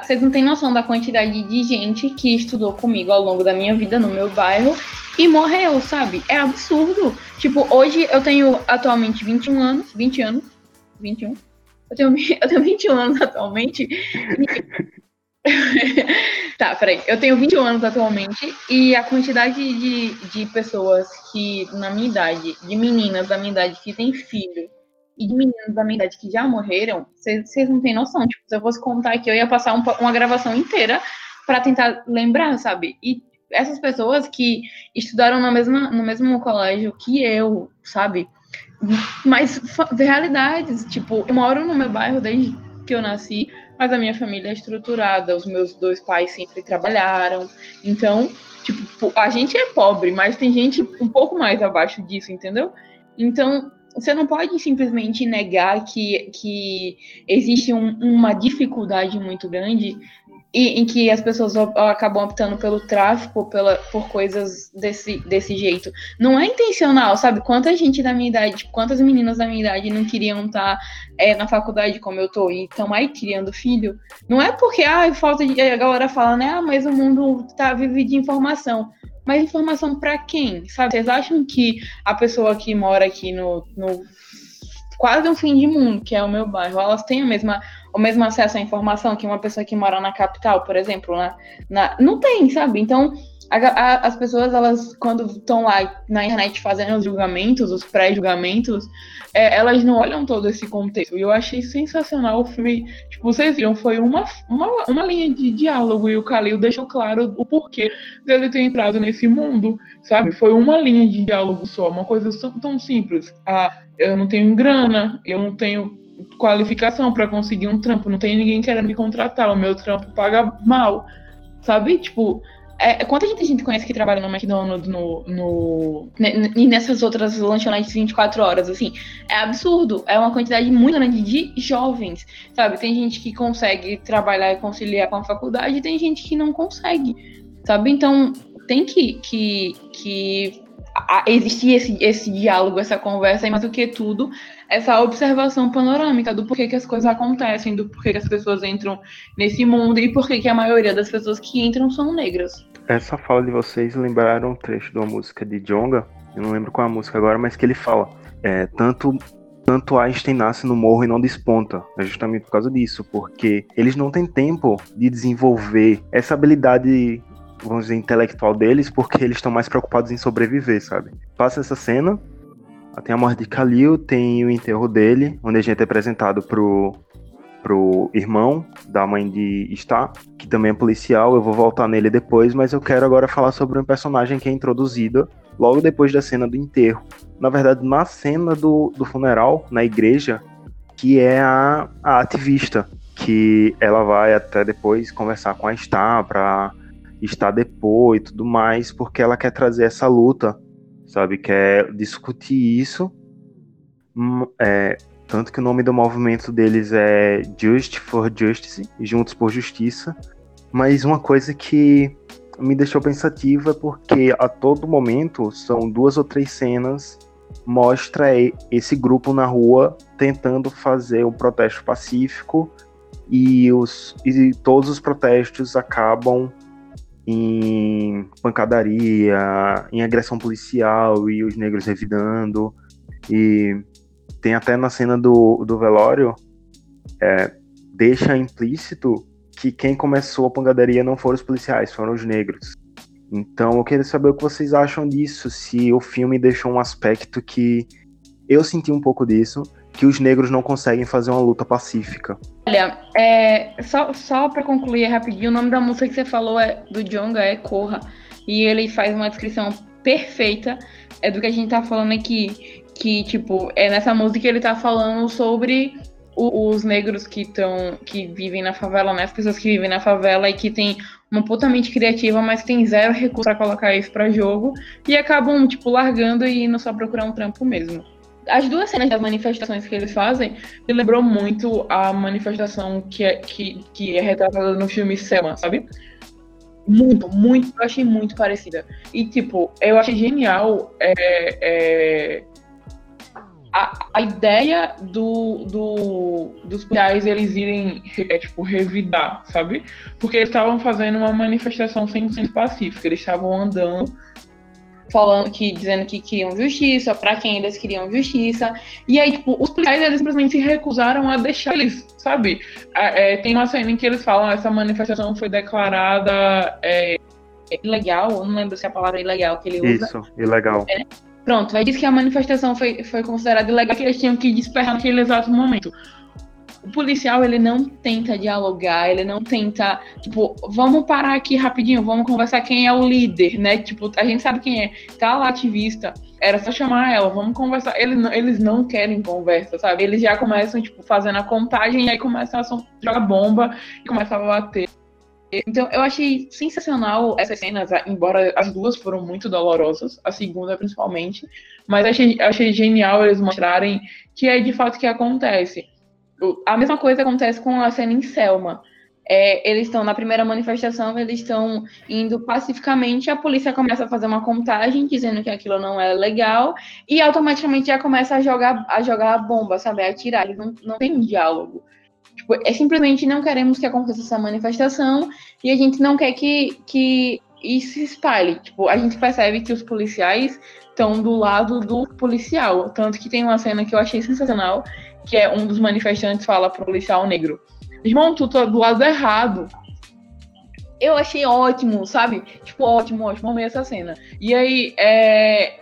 vocês não têm noção da quantidade de gente que estudou comigo ao longo da minha vida no meu bairro e morreu, sabe? É absurdo. Tipo, hoje eu tenho atualmente 21 anos, 20 anos, 21. Eu tenho, eu tenho 21 anos atualmente. tá, peraí. Eu tenho 21 anos atualmente e a quantidade de, de pessoas que, na minha idade, de meninas da minha idade que têm filho, e de meninos da minha idade que já morreram, vocês não têm noção. Tipo, se eu fosse contar aqui, eu ia passar um, uma gravação inteira para tentar lembrar, sabe? E essas pessoas que estudaram na mesma, no mesmo colégio que eu, sabe? Mas realidades, tipo, eu moro no meu bairro desde que eu nasci, mas a minha família é estruturada, os meus dois pais sempre trabalharam. Então, tipo, a gente é pobre, mas tem gente um pouco mais abaixo disso, entendeu? Então, você não pode simplesmente negar que, que existe um, uma dificuldade muito grande e, em que as pessoas acabam optando pelo tráfico pela, por coisas desse, desse jeito. Não é intencional, sabe? Quanta gente da minha idade, quantas meninas da minha idade não queriam estar é, na faculdade como eu tô e estão aí criando filho. Não é porque ah, falta de. A galera fala, né? Ah, mas o mundo tá vive de informação. Mas informação para quem? Sabe? Vocês acham que a pessoa que mora aqui no, no quase no fim de mundo, que é o meu bairro, elas têm a mesma, o mesmo acesso à informação que uma pessoa que mora na capital, por exemplo, né? Na, não tem, sabe? Então, a, a, as pessoas, elas, quando estão lá na internet fazendo os julgamentos, os pré-julgamentos, é, elas não olham todo esse contexto. E eu achei sensacional o filme. Vocês viram, foi uma, uma, uma linha de diálogo e o Kalil deixou claro o porquê dele ter entrado nesse mundo, sabe? Foi uma linha de diálogo só, uma coisa tão simples. Ah, eu não tenho grana, eu não tenho qualificação para conseguir um trampo, não tem ninguém querendo me contratar, o meu trampo paga mal, sabe? Tipo, é, quanta gente a gente conhece que trabalha no McDonald's no, no, e nessas outras lanchonetes 24 horas, assim? É absurdo. É uma quantidade muito grande de jovens, sabe? Tem gente que consegue trabalhar e conciliar com a faculdade e tem gente que não consegue, sabe? Então, tem que, que, que existir esse, esse diálogo, essa conversa, e mais do que tudo, essa observação panorâmica do porquê que as coisas acontecem, do porquê que as pessoas entram nesse mundo e porquê que a maioria das pessoas que entram são negras. Essa fala de vocês lembraram um trecho de uma música de Jonga, eu não lembro qual é a música agora, mas que ele fala, é, tanto tanto Einstein nasce no morro e não desponta. É justamente por causa disso, porque eles não têm tempo de desenvolver essa habilidade, vamos dizer, intelectual deles, porque eles estão mais preocupados em sobreviver, sabe? Passa essa cena, tem a morte de Khalil, tem o enterro dele, onde a gente é apresentado pro, pro irmão da mãe de Star, que também é policial. Eu vou voltar nele depois, mas eu quero agora falar sobre um personagem que é introduzida logo depois da cena do enterro. Na verdade, na cena do, do funeral, na igreja, que é a, a ativista, que ela vai até depois conversar com a Star para estar depois e tudo mais, porque ela quer trazer essa luta, sabe? Quer discutir isso. Hum, é, tanto que o nome do movimento deles é Just for Justice, Juntos por Justiça. Mas uma coisa que me deixou pensativa é porque a todo momento são duas ou três cenas mostra esse grupo na rua tentando fazer um protesto pacífico e, os, e todos os protestos acabam em pancadaria, em agressão policial e os negros revidando. E tem até na cena do, do velório, é, deixa implícito que quem começou a pancadaria não foram os policiais, foram os negros. Então eu queria saber o que vocês acham disso, se o filme deixou um aspecto que eu senti um pouco disso, que os negros não conseguem fazer uma luta pacífica. Olha, é, só, só para concluir rapidinho, o nome da música que você falou é do Jonga é Corra, e ele faz uma descrição perfeita é do que a gente tá falando aqui, que tipo, é nessa música ele tá falando sobre os negros que estão que vivem na favela, né, as pessoas que vivem na favela e que tem uma puta mente criativa, mas tem zero recurso para colocar isso para jogo e acabam tipo largando e indo só procurar um trampo mesmo as duas cenas das manifestações que eles fazem me lembrou muito a manifestação que é, que, que é retratada no filme Selma, sabe? Muito, muito, eu achei muito parecida. E, tipo, eu achei genial é, é, a, a ideia do, do, dos policiais eles irem, é, tipo, revidar, sabe? Porque eles estavam fazendo uma manifestação sem ser pacífica, eles estavam andando falando que dizendo que queriam justiça, para quem eles queriam justiça. E aí, tipo, os policiais eles simplesmente se recusaram a deixar eles, sabe? É, tem uma cena em que eles falam essa manifestação foi declarada é, ilegal, eu não lembro se é a palavra ilegal que ele usa. Isso, ilegal. É. Pronto, aí diz que a manifestação foi, foi considerada ilegal, que eles tinham que despertar naquele exato momento o policial ele não tenta dialogar, ele não tenta, tipo, vamos parar aqui rapidinho, vamos conversar quem é o líder, né? Tipo, a gente sabe quem é, tá lá ativista, era só chamar ela, vamos conversar. Eles, eles não querem conversa, sabe? Eles já começam, tipo, fazendo a contagem e aí começam a jogar bomba e começam a bater. Então, eu achei sensacional essas cenas, embora as duas foram muito dolorosas, a segunda principalmente, mas achei, achei genial eles mostrarem que é de fato que acontece. A mesma coisa acontece com a cena em Selma. É, eles estão na primeira manifestação, eles estão indo pacificamente, a polícia começa a fazer uma contagem dizendo que aquilo não é legal e automaticamente já começa a jogar a jogar a bomba, sabe, a atirar. Eles não, não tem diálogo. Tipo, é simplesmente não queremos que aconteça essa manifestação e a gente não quer que, que isso se espalhe. Tipo, a gente percebe que os policiais estão do lado do policial, tanto que tem uma cena que eu achei sensacional, que é um dos manifestantes fala pro policial negro: Irmão, tu tá do lado errado. Eu achei ótimo, sabe? Tipo, ótimo, ótimo, amei essa cena. E aí, é,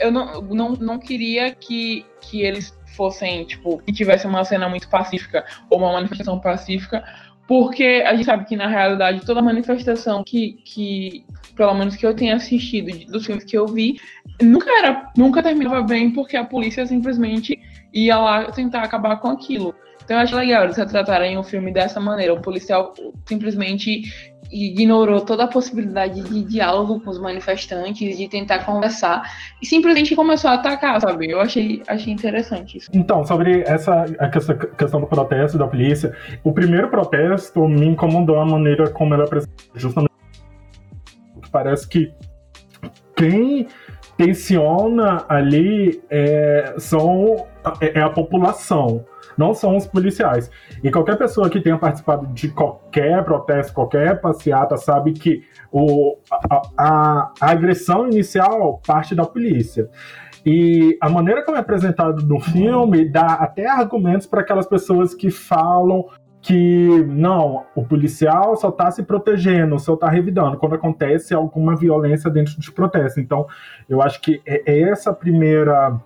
eu não, não, não queria que, que eles fossem, tipo, que tivesse uma cena muito pacífica ou uma manifestação pacífica, porque a gente sabe que, na realidade, toda manifestação que, que pelo menos que eu tenha assistido dos filmes que eu vi, nunca era, nunca terminava bem, porque a polícia simplesmente ia lá tentar acabar com aquilo. Então eu acho legal eles retratarem o filme dessa maneira. O policial simplesmente ignorou toda a possibilidade de diálogo com os manifestantes, de tentar conversar, e simplesmente começou a atacar, sabe? Eu achei, achei interessante isso. Então, sobre essa, essa questão do protesto da polícia, o primeiro protesto me incomodou a maneira como ela apresentou, justamente parece que quem tensiona ali é, são, é, é a população não são os policiais. E qualquer pessoa que tenha participado de qualquer protesto, qualquer passeata, sabe que o, a, a, a agressão inicial parte da polícia. E a maneira como é apresentado no filme dá até argumentos para aquelas pessoas que falam que não, o policial só está se protegendo, só está revidando quando acontece alguma violência dentro de protesto. Então, eu acho que é, é essa primeira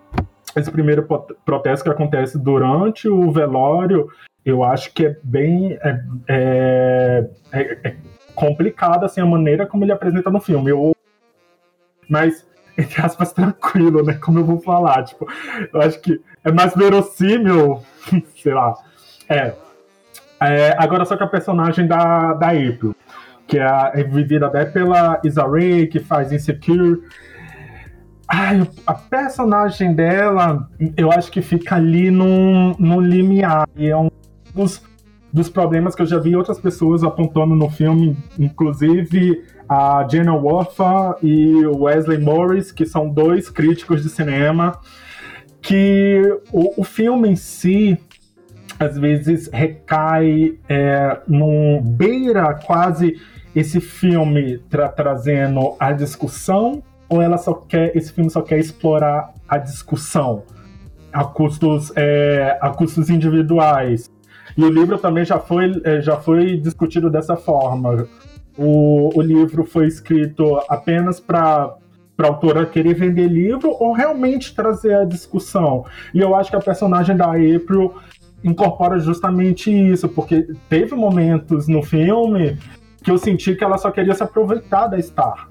esse primeiro protesto que acontece durante o velório, eu acho que é bem é, é, é, é complicado assim a maneira como ele apresenta no filme. Eu, mas entre aspas tranquilo, né? Como eu vou falar, tipo, eu acho que é mais verossímil, sei lá. É. é agora só que a personagem da da April, que é, é vivida até pela Isa Rae, que faz Insecure Ai, a personagem dela, eu acho que fica ali no, no limiar. E é um dos, dos problemas que eu já vi outras pessoas apontando no filme, inclusive a Jenna Worfa e o Wesley Morris, que são dois críticos de cinema, que o, o filme em si às vezes recai é, num beira quase esse filme tra trazendo a discussão ou ela só quer, esse filme só quer explorar a discussão? a custos, é, a custos individuais. E o livro também já foi, é, já foi discutido dessa forma. O, o livro foi escrito apenas para para a autora querer vender livro ou realmente trazer a discussão. E eu acho que a personagem da April incorpora justamente isso, porque teve momentos no filme que eu senti que ela só queria se aproveitar da Star.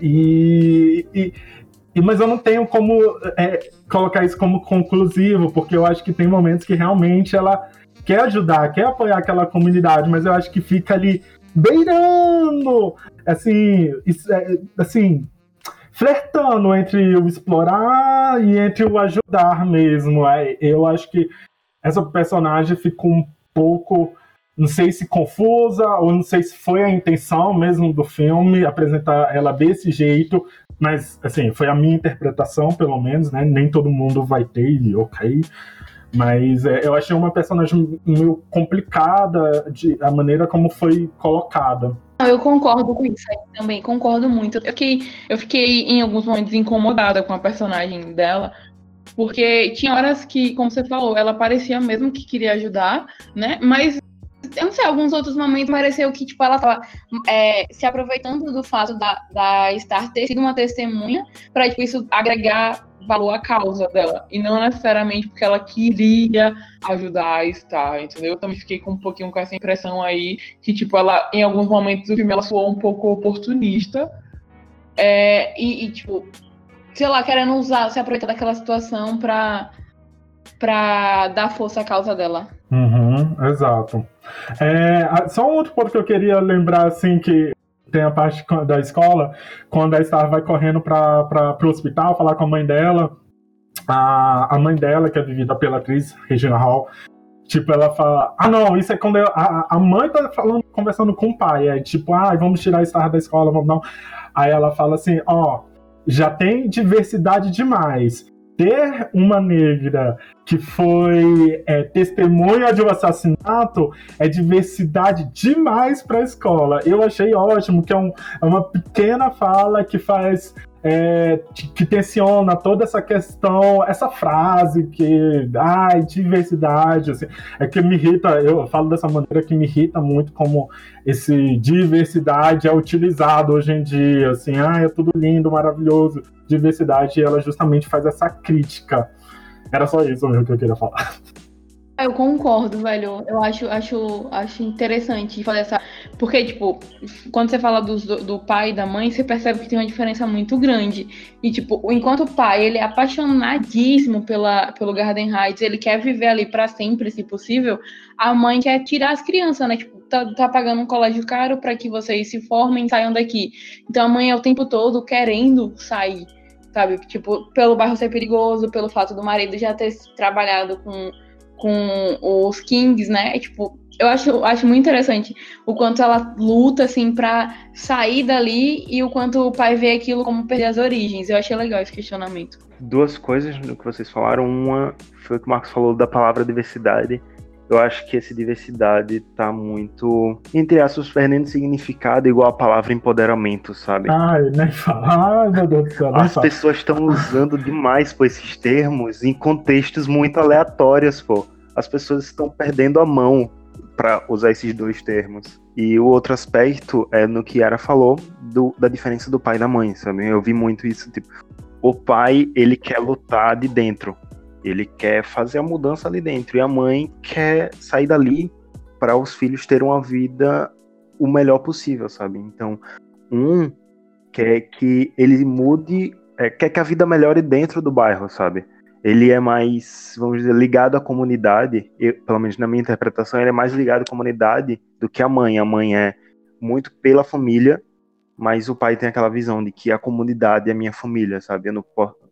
E, e, e mas eu não tenho como é, colocar isso como conclusivo, porque eu acho que tem momentos que realmente ela quer ajudar, quer apoiar aquela comunidade, mas eu acho que fica ali beirando, assim, é, assim, flertando entre o explorar e entre o ajudar mesmo. Eu acho que essa personagem ficou um pouco, não sei se confusa, ou não sei se foi a intenção mesmo do filme apresentar ela desse jeito, mas assim, foi a minha interpretação, pelo menos, né? Nem todo mundo vai ter, ok. Mas é, eu achei uma personagem meio complicada de a maneira como foi colocada. Eu concordo com isso também, concordo muito. Eu fiquei, eu fiquei em alguns momentos incomodada com a personagem dela, porque tinha horas que, como você falou, ela parecia mesmo que queria ajudar, né? Mas eu não sei, alguns outros momentos pareceu que, tipo, ela tava é, se aproveitando do fato da, da Star ter sido uma testemunha para tipo, isso agregar valor à causa dela. E não necessariamente porque ela queria ajudar a Star, entendeu? Eu também fiquei com um pouquinho com essa impressão aí, que, tipo, ela, em alguns momentos do filme, ela soou um pouco oportunista. É, e, e, tipo, sei lá, querendo usar, se aproveitar daquela situação pra, pra dar força à causa dela. Uhum, exato. É, só um outro ponto que eu queria lembrar, assim, que tem a parte da escola, quando a Star vai correndo para o hospital falar com a mãe dela, a, a mãe dela, que é vivida pela atriz Regina Hall, tipo, ela fala, ah não, isso é quando eu, a, a mãe tá falando, conversando com o pai, é tipo, ah, vamos tirar a Star da escola, vamos não. Aí ela fala assim, ó, oh, já tem diversidade demais ter uma negra que foi é, testemunha de um assassinato é diversidade demais para a escola. Eu achei ótimo que é, um, é uma pequena fala que faz é, que tensiona toda essa questão, essa frase que, ai, diversidade, assim, é que me irrita, eu falo dessa maneira que me irrita muito como esse diversidade é utilizado hoje em dia, assim, ah, é tudo lindo, maravilhoso, diversidade, ela justamente faz essa crítica. Era só isso mesmo que eu queria falar. Eu concordo, velho. Eu acho, acho, acho interessante fazer essa. Porque, tipo, quando você fala do, do pai e da mãe, você percebe que tem uma diferença muito grande. E, tipo, enquanto o pai ele é apaixonadíssimo pela, pelo Garden Heights, ele quer viver ali para sempre, se possível, a mãe quer tirar as crianças, né? Tipo, tá, tá pagando um colégio caro para que vocês se formem e saiam daqui. Então a mãe é o tempo todo querendo sair, sabe? Tipo, pelo bairro ser perigoso, pelo fato do marido já ter trabalhado com com os Kings, né? Tipo, eu acho, acho muito interessante o quanto ela luta, assim, pra sair dali e o quanto o pai vê aquilo como perder as origens. Eu achei legal esse questionamento. Duas coisas do que vocês falaram. Uma foi o que o Marcos falou da palavra diversidade. Eu acho que essa diversidade tá muito, entre aspas, perdendo significado igual a palavra empoderamento, sabe? Ai, nem fala. Ai, meu Deus do céu. As pessoas estão usando demais por esses termos em contextos muito aleatórios, pô. As pessoas estão perdendo a mão para usar esses dois termos. E o outro aspecto é no que Yara falou do, da diferença do pai e da mãe, sabe? Eu vi muito isso, tipo, o pai, ele quer lutar de dentro, ele quer fazer a mudança ali dentro. E a mãe quer sair dali para os filhos terem uma vida o melhor possível, sabe? Então, um quer que ele mude, é, quer que a vida melhore dentro do bairro, sabe? Ele é mais, vamos dizer, ligado à comunidade, eu, pelo menos na minha interpretação, ele é mais ligado à comunidade do que a mãe. A mãe é muito pela família, mas o pai tem aquela visão de que a comunidade é a minha família, sabe? Eu não,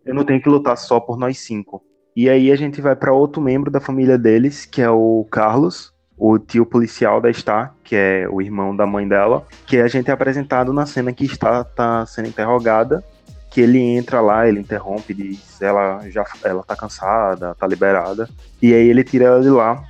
eu não tenho que lutar só por nós cinco. E aí a gente vai para outro membro da família deles, que é o Carlos, o tio policial da Star, que é o irmão da mãe dela, que a gente é apresentado na cena que está tá sendo interrogada, que ele entra lá, ele interrompe, diz, ela já ela tá cansada, tá liberada, e aí ele tira ela de lá.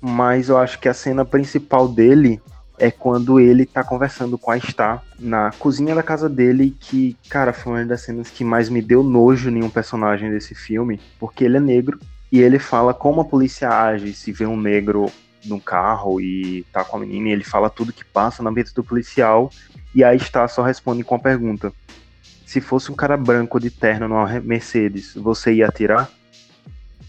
Mas eu acho que a cena principal dele é quando ele tá conversando com a Star na cozinha da casa dele, que, cara, foi uma das cenas que mais me deu nojo em um personagem desse filme, porque ele é negro e ele fala como a polícia age se vê um negro num carro e tá com a menina, e ele fala tudo que passa na mente do policial, e a Star só responde com a pergunta: Se fosse um cara branco de terno numa Mercedes, você ia atirar?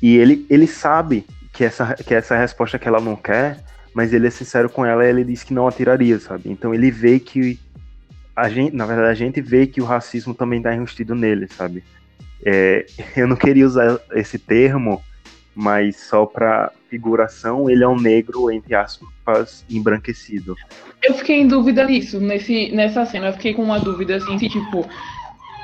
E ele, ele sabe que essa, que essa resposta que ela não quer, mas ele é sincero com ela e ele diz que não atiraria, sabe? Então ele vê que a gente, na verdade, a gente vê que o racismo também está enrustido nele, sabe? É, eu não queria usar esse termo, mas só para figuração, ele é um negro, entre aspas, embranquecido. Eu fiquei em dúvida nisso, nesse, nessa cena. Eu fiquei com uma dúvida assim, se tipo,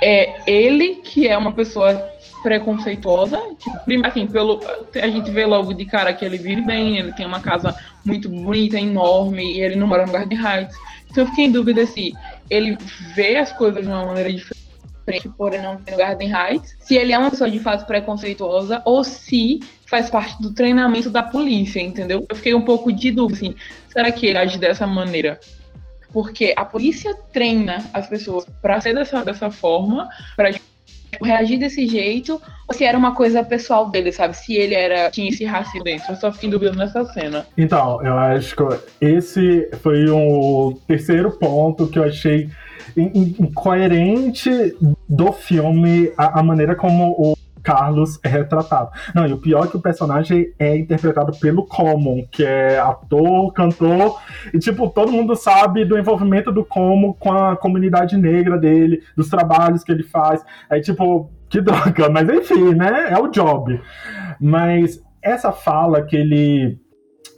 é ele que é uma pessoa preconceituosa, tipo, assim, pelo, a gente vê logo de cara que ele vive bem, ele tem uma casa muito bonita, enorme, e ele não mora no Garden Heights. Então eu fiquei em dúvida se ele vê as coisas de uma maneira diferente, por ele não ter no Garden Heights, se ele é uma pessoa de fato preconceituosa, ou se faz parte do treinamento da polícia, entendeu? Eu fiquei um pouco de dúvida, assim, será que ele age dessa maneira? Porque a polícia treina as pessoas para ser dessa, dessa forma, para reagir desse jeito, ou se era uma coisa pessoal dele, sabe? Se ele era tinha esse racismo dentro. Eu só fiquei dúvida nessa cena. Então, eu acho que esse foi o terceiro ponto que eu achei incoerente do filme, a, a maneira como o Carlos é retratado. Não, e o pior é que o personagem é interpretado pelo Common, que é ator, cantor, e tipo, todo mundo sabe do envolvimento do Common com a comunidade negra dele, dos trabalhos que ele faz. Aí, tipo, que droga, mas enfim, né? É o job. Mas essa fala que ele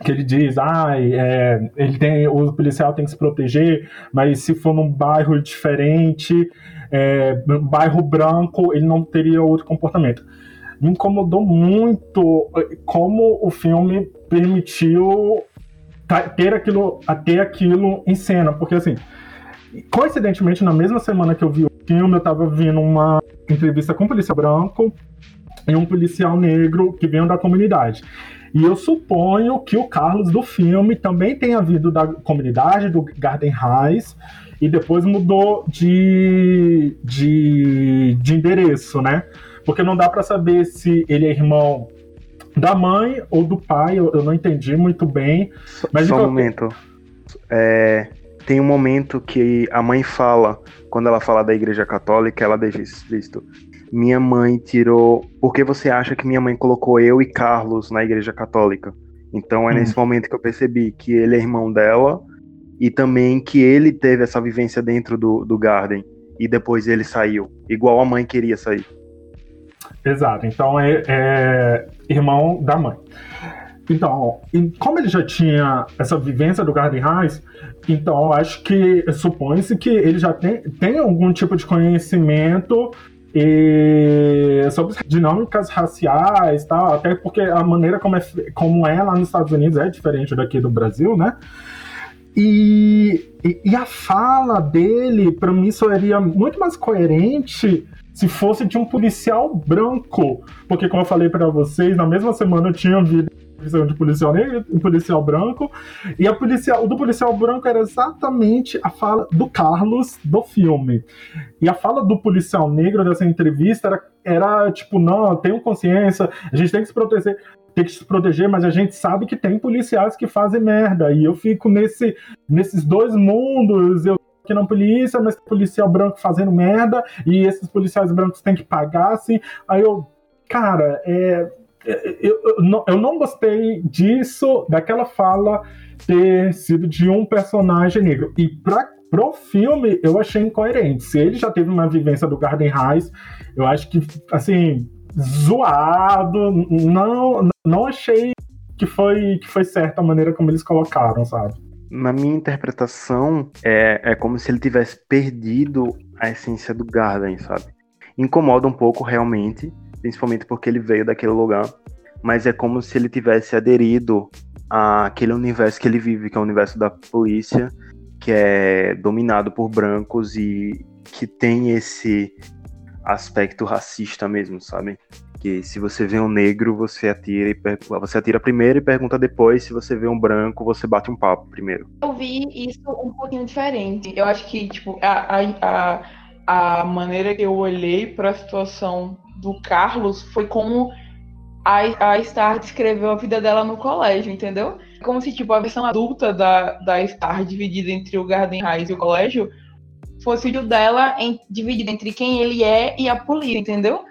que ele diz, ah, é, ele tem, o policial tem que se proteger, mas se for num bairro diferente, é, bairro branco, ele não teria outro comportamento. Me incomodou muito é, como o filme permitiu ter aquilo, ter aquilo em cena, porque assim, coincidentemente, na mesma semana que eu vi o filme, eu estava vendo uma entrevista com um policial branco e um policial negro que veio da comunidade. E eu suponho que o Carlos do filme também tenha vindo da comunidade do Garden Heights e depois mudou de, de, de endereço, né? Porque não dá para saber se ele é irmão da mãe ou do pai, eu, eu não entendi muito bem. Mas Só um momento. É, tem um momento que a mãe fala, quando ela fala da igreja católica, ela deixa explícito minha mãe tirou. Por que você acha que minha mãe colocou eu e Carlos na igreja católica? Então é hum. nesse momento que eu percebi que ele é irmão dela e também que ele teve essa vivência dentro do, do Garden e depois ele saiu, igual a mãe queria sair. Exato, então é, é irmão da mãe. Então, como ele já tinha essa vivência do Garden Heights, então acho que supõe-se que ele já tem, tem algum tipo de conhecimento e sobre dinâmicas raciais, tal, até porque a maneira como é, como é lá nos Estados Unidos é diferente daqui do Brasil, né? E, e, a fala dele, para mim, seria muito mais coerente se fosse de um policial branco. Porque, como eu falei para vocês, na mesma semana eu tinha visto de policial negro e policial branco. E a policial, o do policial branco era exatamente a fala do Carlos do filme. E a fala do policial negro dessa entrevista era, era tipo, não, tenho consciência, a gente tem que se proteger. Tem que se proteger, mas a gente sabe que tem policiais que fazem merda. E eu fico nesse, nesses dois mundos. Eu aqui na polícia, mas policial branco fazendo merda, e esses policiais brancos têm que pagar, assim. Aí eu, cara, é, eu, eu, não, eu não gostei disso, daquela fala ter sido de um personagem negro. E pra, pro filme, eu achei incoerente. Se ele já teve uma vivência do Garden Heights, eu acho que, assim, zoado, não, não achei que foi, que foi certa a maneira como eles colocaram, sabe? Na minha interpretação, é, é como se ele tivesse perdido a essência do Garden, sabe? Incomoda um pouco, realmente, principalmente porque ele veio daquele lugar, mas é como se ele tivesse aderido àquele universo que ele vive, que é o universo da polícia, que é dominado por brancos e que tem esse aspecto racista mesmo, sabe? Que se você vê um negro, você atira e per... você atira primeiro e pergunta depois. Se você vê um branco, você bate um papo primeiro. Eu vi isso um pouquinho diferente. Eu acho que, tipo, a, a, a, a maneira que eu olhei para a situação do Carlos foi como a, a Star descreveu a vida dela no colégio, entendeu? Como se, tipo, a versão adulta da, da Star dividida entre o Garden Heights e o colégio fosse o dela em, dividido entre quem ele é e a polícia, entendeu?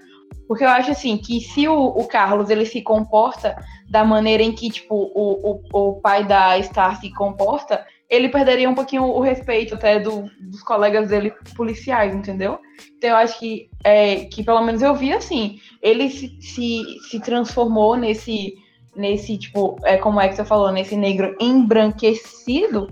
Porque eu acho assim que se o, o, Carlos ele se comporta da maneira em que tipo o, o, o pai da Star se comporta, ele perderia um pouquinho o respeito até do, dos colegas dele policiais, entendeu? Então eu acho que é, que pelo menos eu vi assim, ele se, se, se transformou nesse nesse tipo é como é que você falou nesse negro embranquecido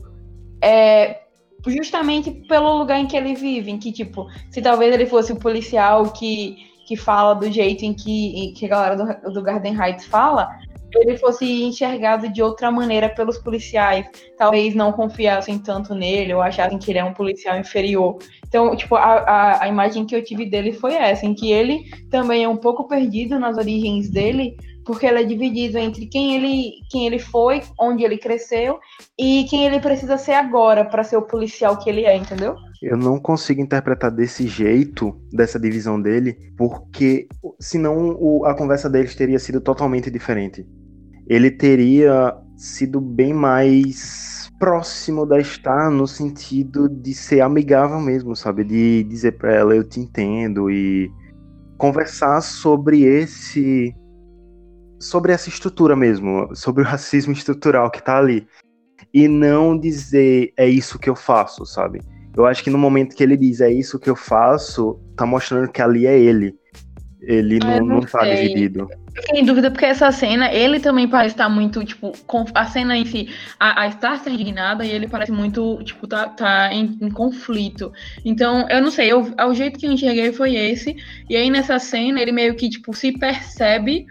é, justamente pelo lugar em que ele vive, em que tipo se talvez ele fosse o policial que que fala do jeito em que, em que a galera do, do Garden Heights fala, ele fosse enxergado de outra maneira pelos policiais. Talvez não confiassem tanto nele ou achassem que ele é um policial inferior. Então, tipo, a, a, a, imagem que eu tive dele foi essa, em que ele também é um pouco perdido nas origens dele, porque ele é dividido entre quem ele, quem ele foi, onde ele cresceu, e quem ele precisa ser agora para ser o policial que ele é, entendeu? Eu não consigo interpretar desse jeito, dessa divisão dele, porque senão o, a conversa deles teria sido totalmente diferente. Ele teria sido bem mais próximo da Star no sentido de ser amigável mesmo, sabe? De dizer para ela eu te entendo e conversar sobre esse sobre essa estrutura mesmo, sobre o racismo estrutural que tá ali. E não dizer é isso que eu faço, sabe? Eu acho que no momento que ele diz é isso que eu faço, tá mostrando que ali é ele. Ele não, não, não tá dividido. Fiquei em dúvida porque essa cena, ele também parece estar tá muito, tipo, a cena em si, a, a Star tá indignada e ele parece muito, tipo, tá, tá em, em, conflito. Então, eu não sei, eu, o jeito que eu enxerguei foi esse. E aí nessa cena, ele meio que, tipo, se percebe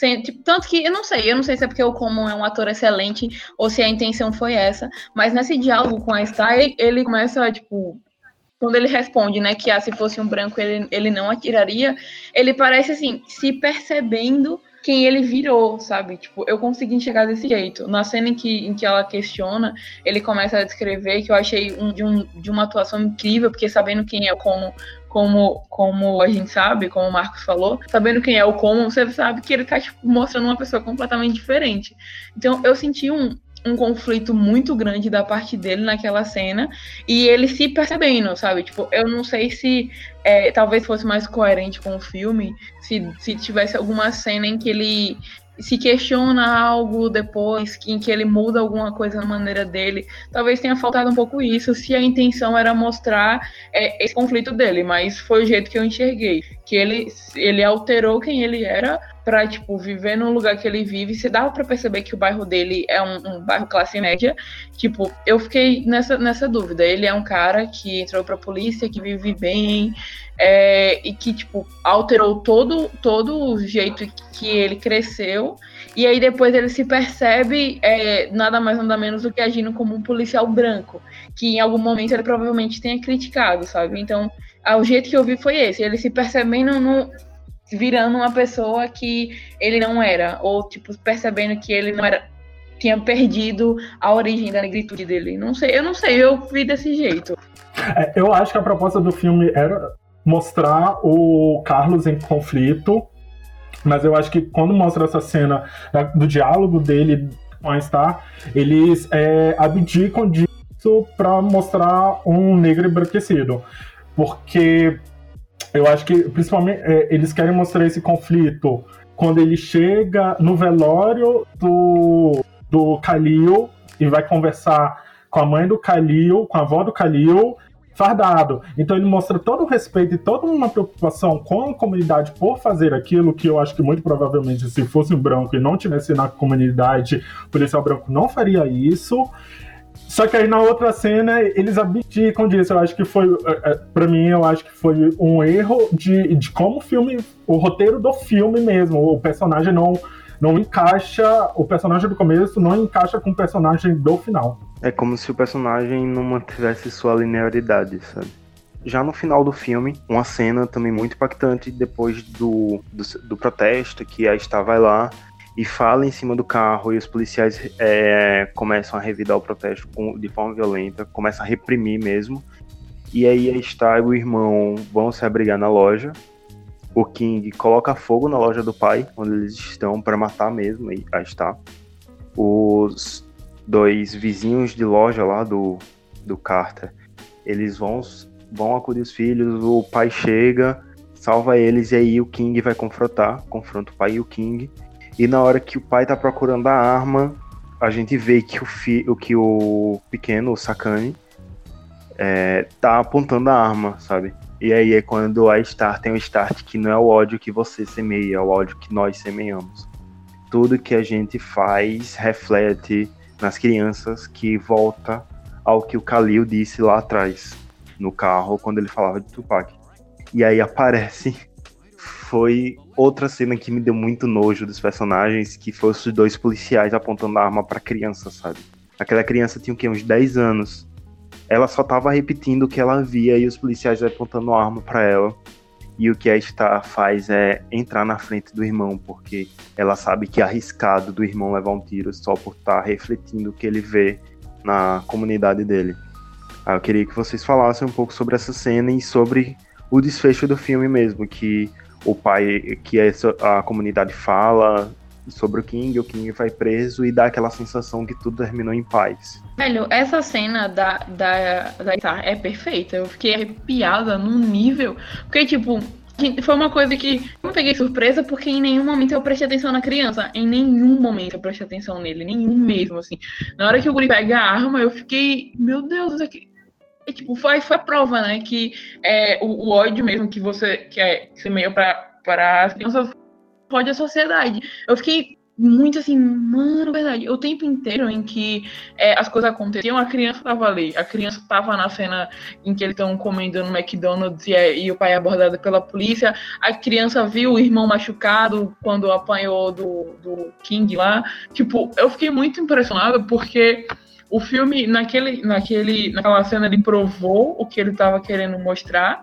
sem, tipo, tanto que eu não sei, eu não sei se é porque o Common é um ator excelente ou se a intenção foi essa, mas nesse diálogo com a Star, ele, ele começa, tipo, quando ele responde, né, que ah, se fosse um branco ele, ele não atiraria, ele parece assim, se percebendo quem ele virou, sabe? Tipo, eu consegui enxergar desse jeito. Na cena em que, em que ela questiona, ele começa a descrever que eu achei um, de, um, de uma atuação incrível, porque sabendo quem é como como, como a gente sabe, como o Marcos falou, sabendo quem é o como, você sabe que ele tá tipo, mostrando uma pessoa completamente diferente. Então eu senti um, um conflito muito grande da parte dele naquela cena e ele se percebendo, sabe? Tipo, eu não sei se é, talvez fosse mais coerente com o filme se, se tivesse alguma cena em que ele se questiona algo depois, em que ele muda alguma coisa na maneira dele. Talvez tenha faltado um pouco isso, se a intenção era mostrar é, esse conflito dele, mas foi o jeito que eu enxerguei. Que ele, ele alterou quem ele era para tipo, viver no lugar que ele vive. Se dava para perceber que o bairro dele é um, um, bairro classe média. Tipo, eu fiquei nessa, nessa dúvida. Ele é um cara que entrou pra polícia, que vive bem, é, e que, tipo, alterou todo, todo o jeito que ele cresceu. E aí depois ele se percebe é, nada mais nada menos do que agindo como um policial branco, que em algum momento ele provavelmente tenha criticado, sabe? Então, o jeito que eu vi foi esse, ele se percebendo no, virando uma pessoa que ele não era, ou tipo percebendo que ele não era tinha perdido a origem da negritude dele. Não sei, eu não sei, eu vi desse jeito. É, eu acho que a proposta do filme era mostrar o Carlos em conflito, mas eu acho que quando mostra essa cena do diálogo dele com a Star, eles é, abdicam disso para mostrar um negro embranquecido. Porque eu acho que principalmente é, eles querem mostrar esse conflito quando ele chega no velório do, do Kalil e vai conversar com a mãe do Kalil, com a avó do Kalil, fardado. Então ele mostra todo o respeito e toda uma preocupação com a comunidade por fazer aquilo que eu acho que muito provavelmente se fosse um branco e não tivesse na comunidade, o policial branco não faria isso. Só que aí na outra cena eles abdicam disso. Eu acho que foi, é, é, para mim, eu acho que foi um erro de, de como o filme, o roteiro do filme mesmo. O personagem não não encaixa, o personagem do começo não encaixa com o personagem do final. É como se o personagem não mantivesse sua linearidade, sabe? já no final do filme, uma cena também muito impactante depois do, do, do protesto, que a Star vai lá e fala em cima do carro e os policiais é, começam a revidar o protesto com, de forma violenta, começam a reprimir mesmo. E aí a Star e o irmão vão se abrigar na loja. O King coloca fogo na loja do pai, onde eles estão para matar mesmo a Star. Os dois vizinhos de loja lá do, do Carter, eles vão, vão acudir os filhos, o pai chega, salva eles e aí o King vai confrontar, confronta o pai e o King. E na hora que o pai tá procurando a arma, a gente vê que o, fi, que o pequeno, o Sakane, é, tá apontando a arma, sabe? E aí é quando a start tem o start que não é o ódio que você semeia, é o ódio que nós semeamos. Tudo que a gente faz reflete nas crianças que volta ao que o Khalil disse lá atrás, no carro, quando ele falava de Tupac. E aí aparece. Foi outra cena que me deu muito nojo dos personagens, que foi os dois policiais apontando a arma pra criança, sabe? Aquela criança tinha o quê? Uns 10 anos. Ela só tava repetindo o que ela via e os policiais apontando a arma para ela. E o que a Star faz é entrar na frente do irmão, porque ela sabe que é arriscado do irmão levar um tiro só por estar tá refletindo o que ele vê na comunidade dele. Ah, eu queria que vocês falassem um pouco sobre essa cena e sobre o desfecho do filme mesmo, que o pai, que a comunidade fala sobre o King, o King vai preso e dá aquela sensação que tudo terminou em paz. Velho, essa cena da, da, da é perfeita. Eu fiquei arrepiada num nível. Porque, tipo, foi uma coisa que eu peguei surpresa porque em nenhum momento eu prestei atenção na criança. Em nenhum momento eu prestei atenção nele. Nenhum mesmo, assim. Na hora que o guri pega a arma, eu fiquei. Meu Deus, isso aqui. E, tipo, foi, foi prova, né? Que é, o, o ódio mesmo que você que é, que semeia para as crianças pode a sociedade. Eu fiquei muito assim, mano, verdade. O tempo inteiro em que é, as coisas aconteciam, a criança tava ali. A criança tava na cena em que eles estão comendo no McDonald's e, é, e, o pai é abordado pela polícia. A criança viu o irmão machucado quando apanhou do, do King lá. Tipo, eu fiquei muito impressionado porque o filme, naquele, naquele, naquela cena, ele provou o que ele estava querendo mostrar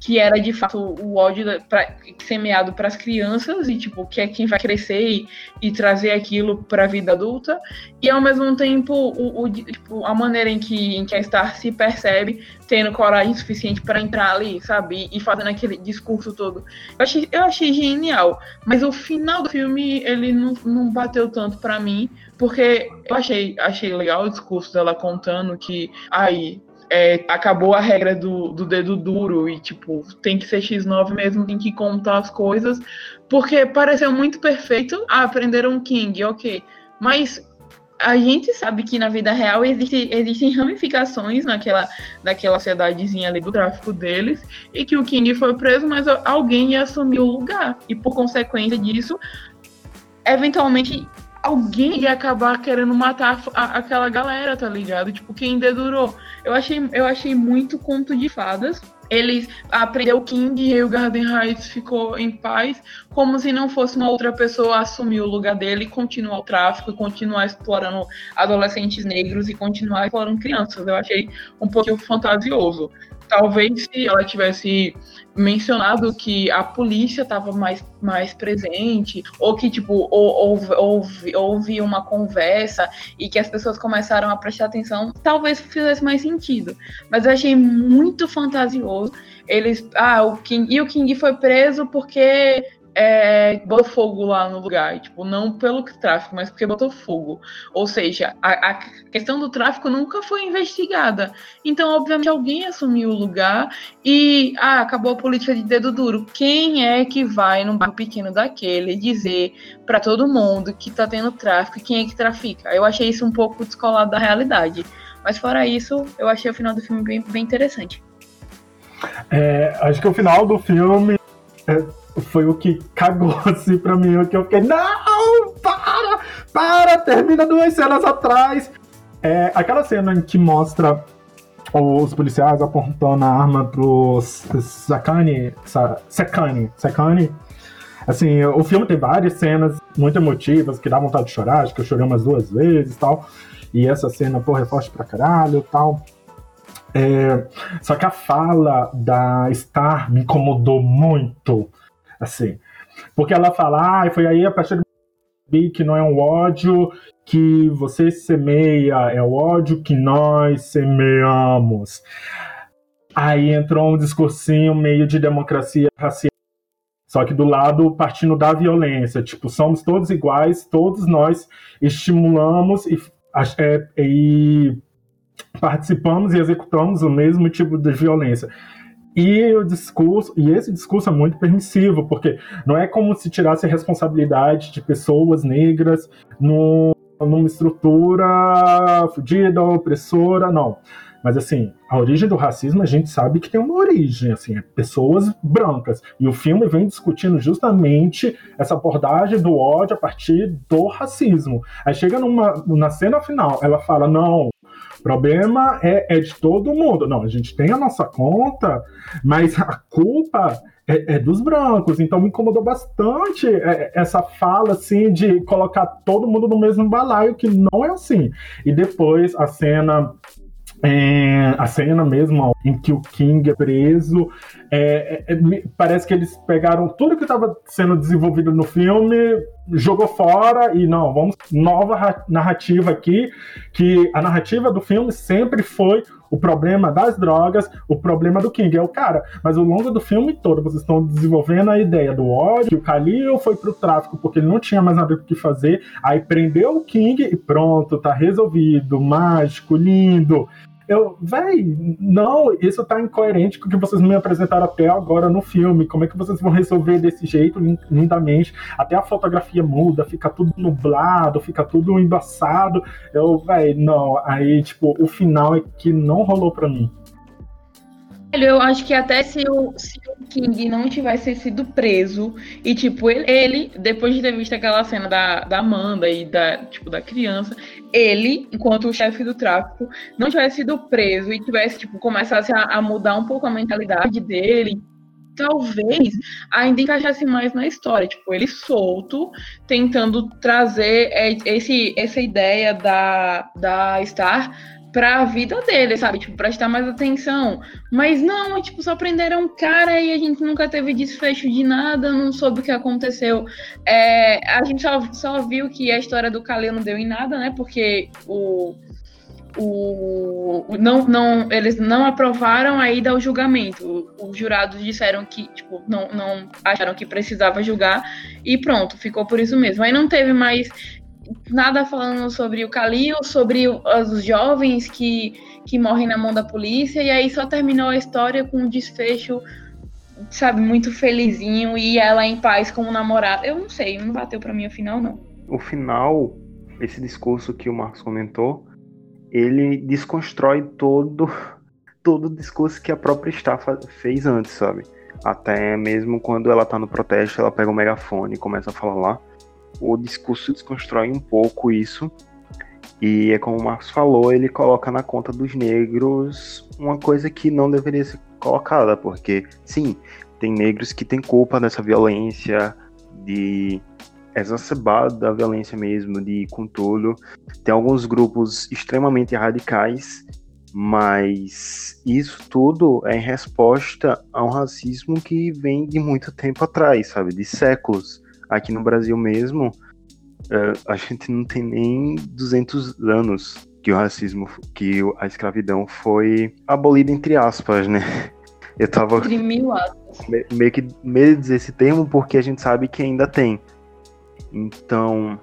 que era de fato o ódio pra, semeado para as crianças e tipo que é quem vai crescer e, e trazer aquilo para a vida adulta. E ao mesmo tempo o, o tipo, a maneira em que, em que a Star se percebe tendo coragem suficiente para entrar ali sabe? E fazendo aquele discurso todo. Eu achei, eu achei genial mas o final do filme ele não, não bateu tanto para mim porque eu achei achei legal o discurso dela contando que aí é, acabou a regra do, do dedo duro e, tipo, tem que ser X9 mesmo, tem que contar as coisas, porque pareceu muito perfeito. Ah, aprenderam King, ok. Mas a gente sabe que na vida real existe, existem ramificações naquela, naquela cidadezinha ali do tráfico deles, e que o King foi preso, mas alguém ia assumir o lugar. E por consequência disso, eventualmente alguém ia acabar querendo matar a, aquela galera, tá ligado? Tipo, quem dedurou. Eu achei, eu achei muito conto de fadas. Eles aprendeu o King e o Garden Heights ficou em paz, como se não fosse uma outra pessoa assumir o lugar dele e continuar o tráfico, continuar explorando adolescentes negros e continuar explorando crianças. Eu achei um pouquinho fantasioso talvez se ela tivesse mencionado que a polícia estava mais, mais presente, ou que, tipo, houve, houve, houve uma conversa e que as pessoas começaram a prestar atenção, talvez fizesse mais sentido. Mas eu achei muito fantasioso. Eles. Ah, o King. E o King foi preso porque é, botou fogo lá no lugar. Tipo, não pelo tráfico, mas porque botou fogo. Ou seja, a, a, questão do tráfico nunca foi investigada. Então, obviamente, alguém assumiu o lugar e ah, acabou a política de dedo duro. Quem é que vai num bairro pequeno daquele dizer para todo mundo que tá tendo tráfico e quem é que trafica? Eu achei isso um pouco descolado da realidade. Mas fora isso, eu achei o final do filme bem, bem interessante. É, acho que o final do filme é foi o que cagou assim pra mim, que eu fiquei, não, para, para, termina duas cenas atrás. É aquela cena em que mostra os policiais apontando a arma pro Sakane, Sakane, Sakane. Assim, o filme tem várias cenas muito emotivas que dá vontade de chorar, acho que eu chorei umas duas vezes e tal. E essa cena, porra, é forte pra caralho e tal. É, só que a fala da Star me incomodou muito, assim, porque ela fala, ah, foi aí a partir do que não é um ódio que você semeia, é o ódio que nós semeamos. Aí entrou um discursinho meio de democracia racial, só que do lado partindo da violência, tipo, somos todos iguais, todos nós estimulamos e, é, e participamos e executamos o mesmo tipo de violência. E o discurso, e esse discurso é muito permissivo, porque não é como se tirasse a responsabilidade de pessoas negras no, numa estrutura fodida, opressora, não. Mas assim, a origem do racismo a gente sabe que tem uma origem, assim, é pessoas brancas. E o filme vem discutindo justamente essa abordagem do ódio a partir do racismo. Aí chega numa, na cena final, ela fala: não, problema é, é de todo mundo. Não, a gente tem a nossa conta, mas a culpa é, é, dos brancos. Então me incomodou bastante é, essa fala assim de colocar todo mundo no mesmo balaio, que não é assim. E depois a cena é, a cena mesmo em que o King é preso, é, é, é parece que eles pegaram tudo que estava sendo desenvolvido no filme, jogou fora e não, vamos nova narrativa aqui, que a narrativa do filme sempre foi o problema das drogas, o problema do King. É o cara, mas ao longo do filme todo vocês estão desenvolvendo a ideia do ódio, que o Khalil foi pro tráfico porque ele não tinha mais nada o que fazer, aí prendeu o King e pronto, tá resolvido, mágico, lindo. Eu, véi, não, isso tá incoerente com o que vocês me apresentaram até agora no filme. Como é que vocês vão resolver desse jeito lindamente? Até a fotografia muda, fica tudo nublado, fica tudo embaçado. Eu, véi, não. Aí, tipo, o final é que não rolou pra mim. Eu acho que até se o, se o King não tivesse sido preso e, tipo, ele, ele, depois de ter visto aquela cena da, da Amanda e da, tipo, da criança, ele, enquanto o chefe do tráfico, não tivesse sido preso e tivesse, tipo, começasse a, a mudar um pouco a mentalidade dele, talvez ainda encaixasse mais na história, tipo, ele solto, tentando trazer esse, essa ideia da, da Star pra vida dele, sabe? Tipo, prestar mais atenção. Mas não, é, tipo, só prenderam um cara e a gente nunca teve desfecho de nada, não soube o que aconteceu. É, a gente só, só viu que a história do Kaleo não deu em nada, né? Porque o. O, não, não, eles não aprovaram a ida ao julgamento. Os jurados disseram que, tipo, não, não acharam que precisava julgar e pronto, ficou por isso mesmo. Aí não teve mais nada falando sobre o Kalil, sobre os jovens que, que morrem na mão da polícia, e aí só terminou a história com um desfecho, sabe, muito felizinho e ela em paz como namorada. Eu não sei, não bateu para mim o final, não. O final, esse discurso que o Marcos comentou, ele desconstrói todo, todo o discurso que a própria Staff fez antes, sabe? Até mesmo quando ela tá no protesto, ela pega o megafone e começa a falar lá o discurso desconstrói um pouco isso. E é como o Marcos falou, ele coloca na conta dos negros uma coisa que não deveria ser colocada, porque sim, tem negros que têm culpa dessa violência, de exacerbada da violência mesmo, de tudo. Tem alguns grupos extremamente radicais, mas isso tudo é em resposta a um racismo que vem de muito tempo atrás, sabe, de séculos aqui no Brasil mesmo, uh, a gente não tem nem 200 anos que o racismo, que a escravidão foi abolida entre aspas, né? Eu tava meio que meio de dizer esse termo porque a gente sabe que ainda tem. Então,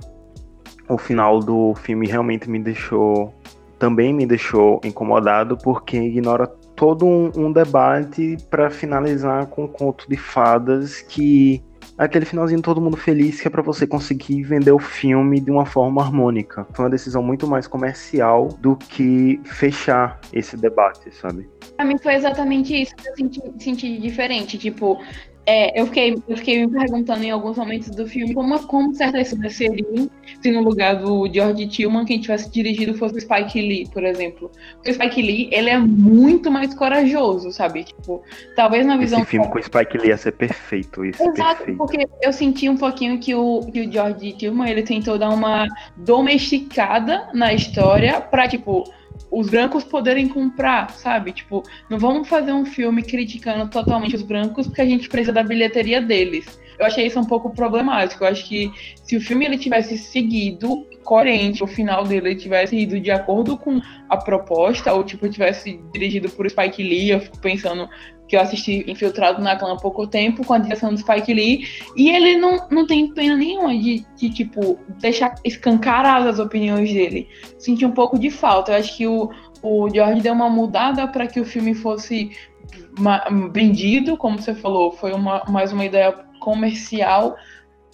o final do filme realmente me deixou também me deixou incomodado porque ignora todo um, um debate para finalizar com um conto de fadas que aquele finalzinho todo mundo feliz que é para você conseguir vender o filme de uma forma harmônica. Foi uma decisão muito mais comercial do que fechar esse debate, sabe? Pra mim foi exatamente isso que eu senti, senti diferente. Tipo, é, eu, fiquei, eu fiquei me perguntando em alguns momentos do filme como, como certas cenas seriam se no lugar do George Tillman quem tivesse dirigido fosse o Spike Lee, por exemplo. Porque o Spike Lee, ele é muito mais corajoso, sabe? Tipo, talvez na visão... Esse filme com o Spike Lee ia ser perfeito, isso, Exato, perfeito. porque eu senti um pouquinho que o, que o George Tillman, ele tentou dar uma domesticada na história pra, tipo os brancos poderem comprar, sabe? Tipo, não vamos fazer um filme criticando totalmente os brancos porque a gente precisa da bilheteria deles. Eu achei isso um pouco problemático. Eu acho que se o filme ele tivesse seguido coerente, o final dele tivesse ido de acordo com a proposta, ou tipo, tivesse dirigido por Spike Lee, eu fico pensando que eu assisti Infiltrado na Clã há pouco tempo, com a direção do Spike Lee, e ele não, não tem pena nenhuma de, de, tipo, deixar escancaradas as opiniões dele. Senti um pouco de falta. Eu acho que o, o George deu uma mudada para que o filme fosse vendido, como você falou, foi uma, mais uma ideia comercial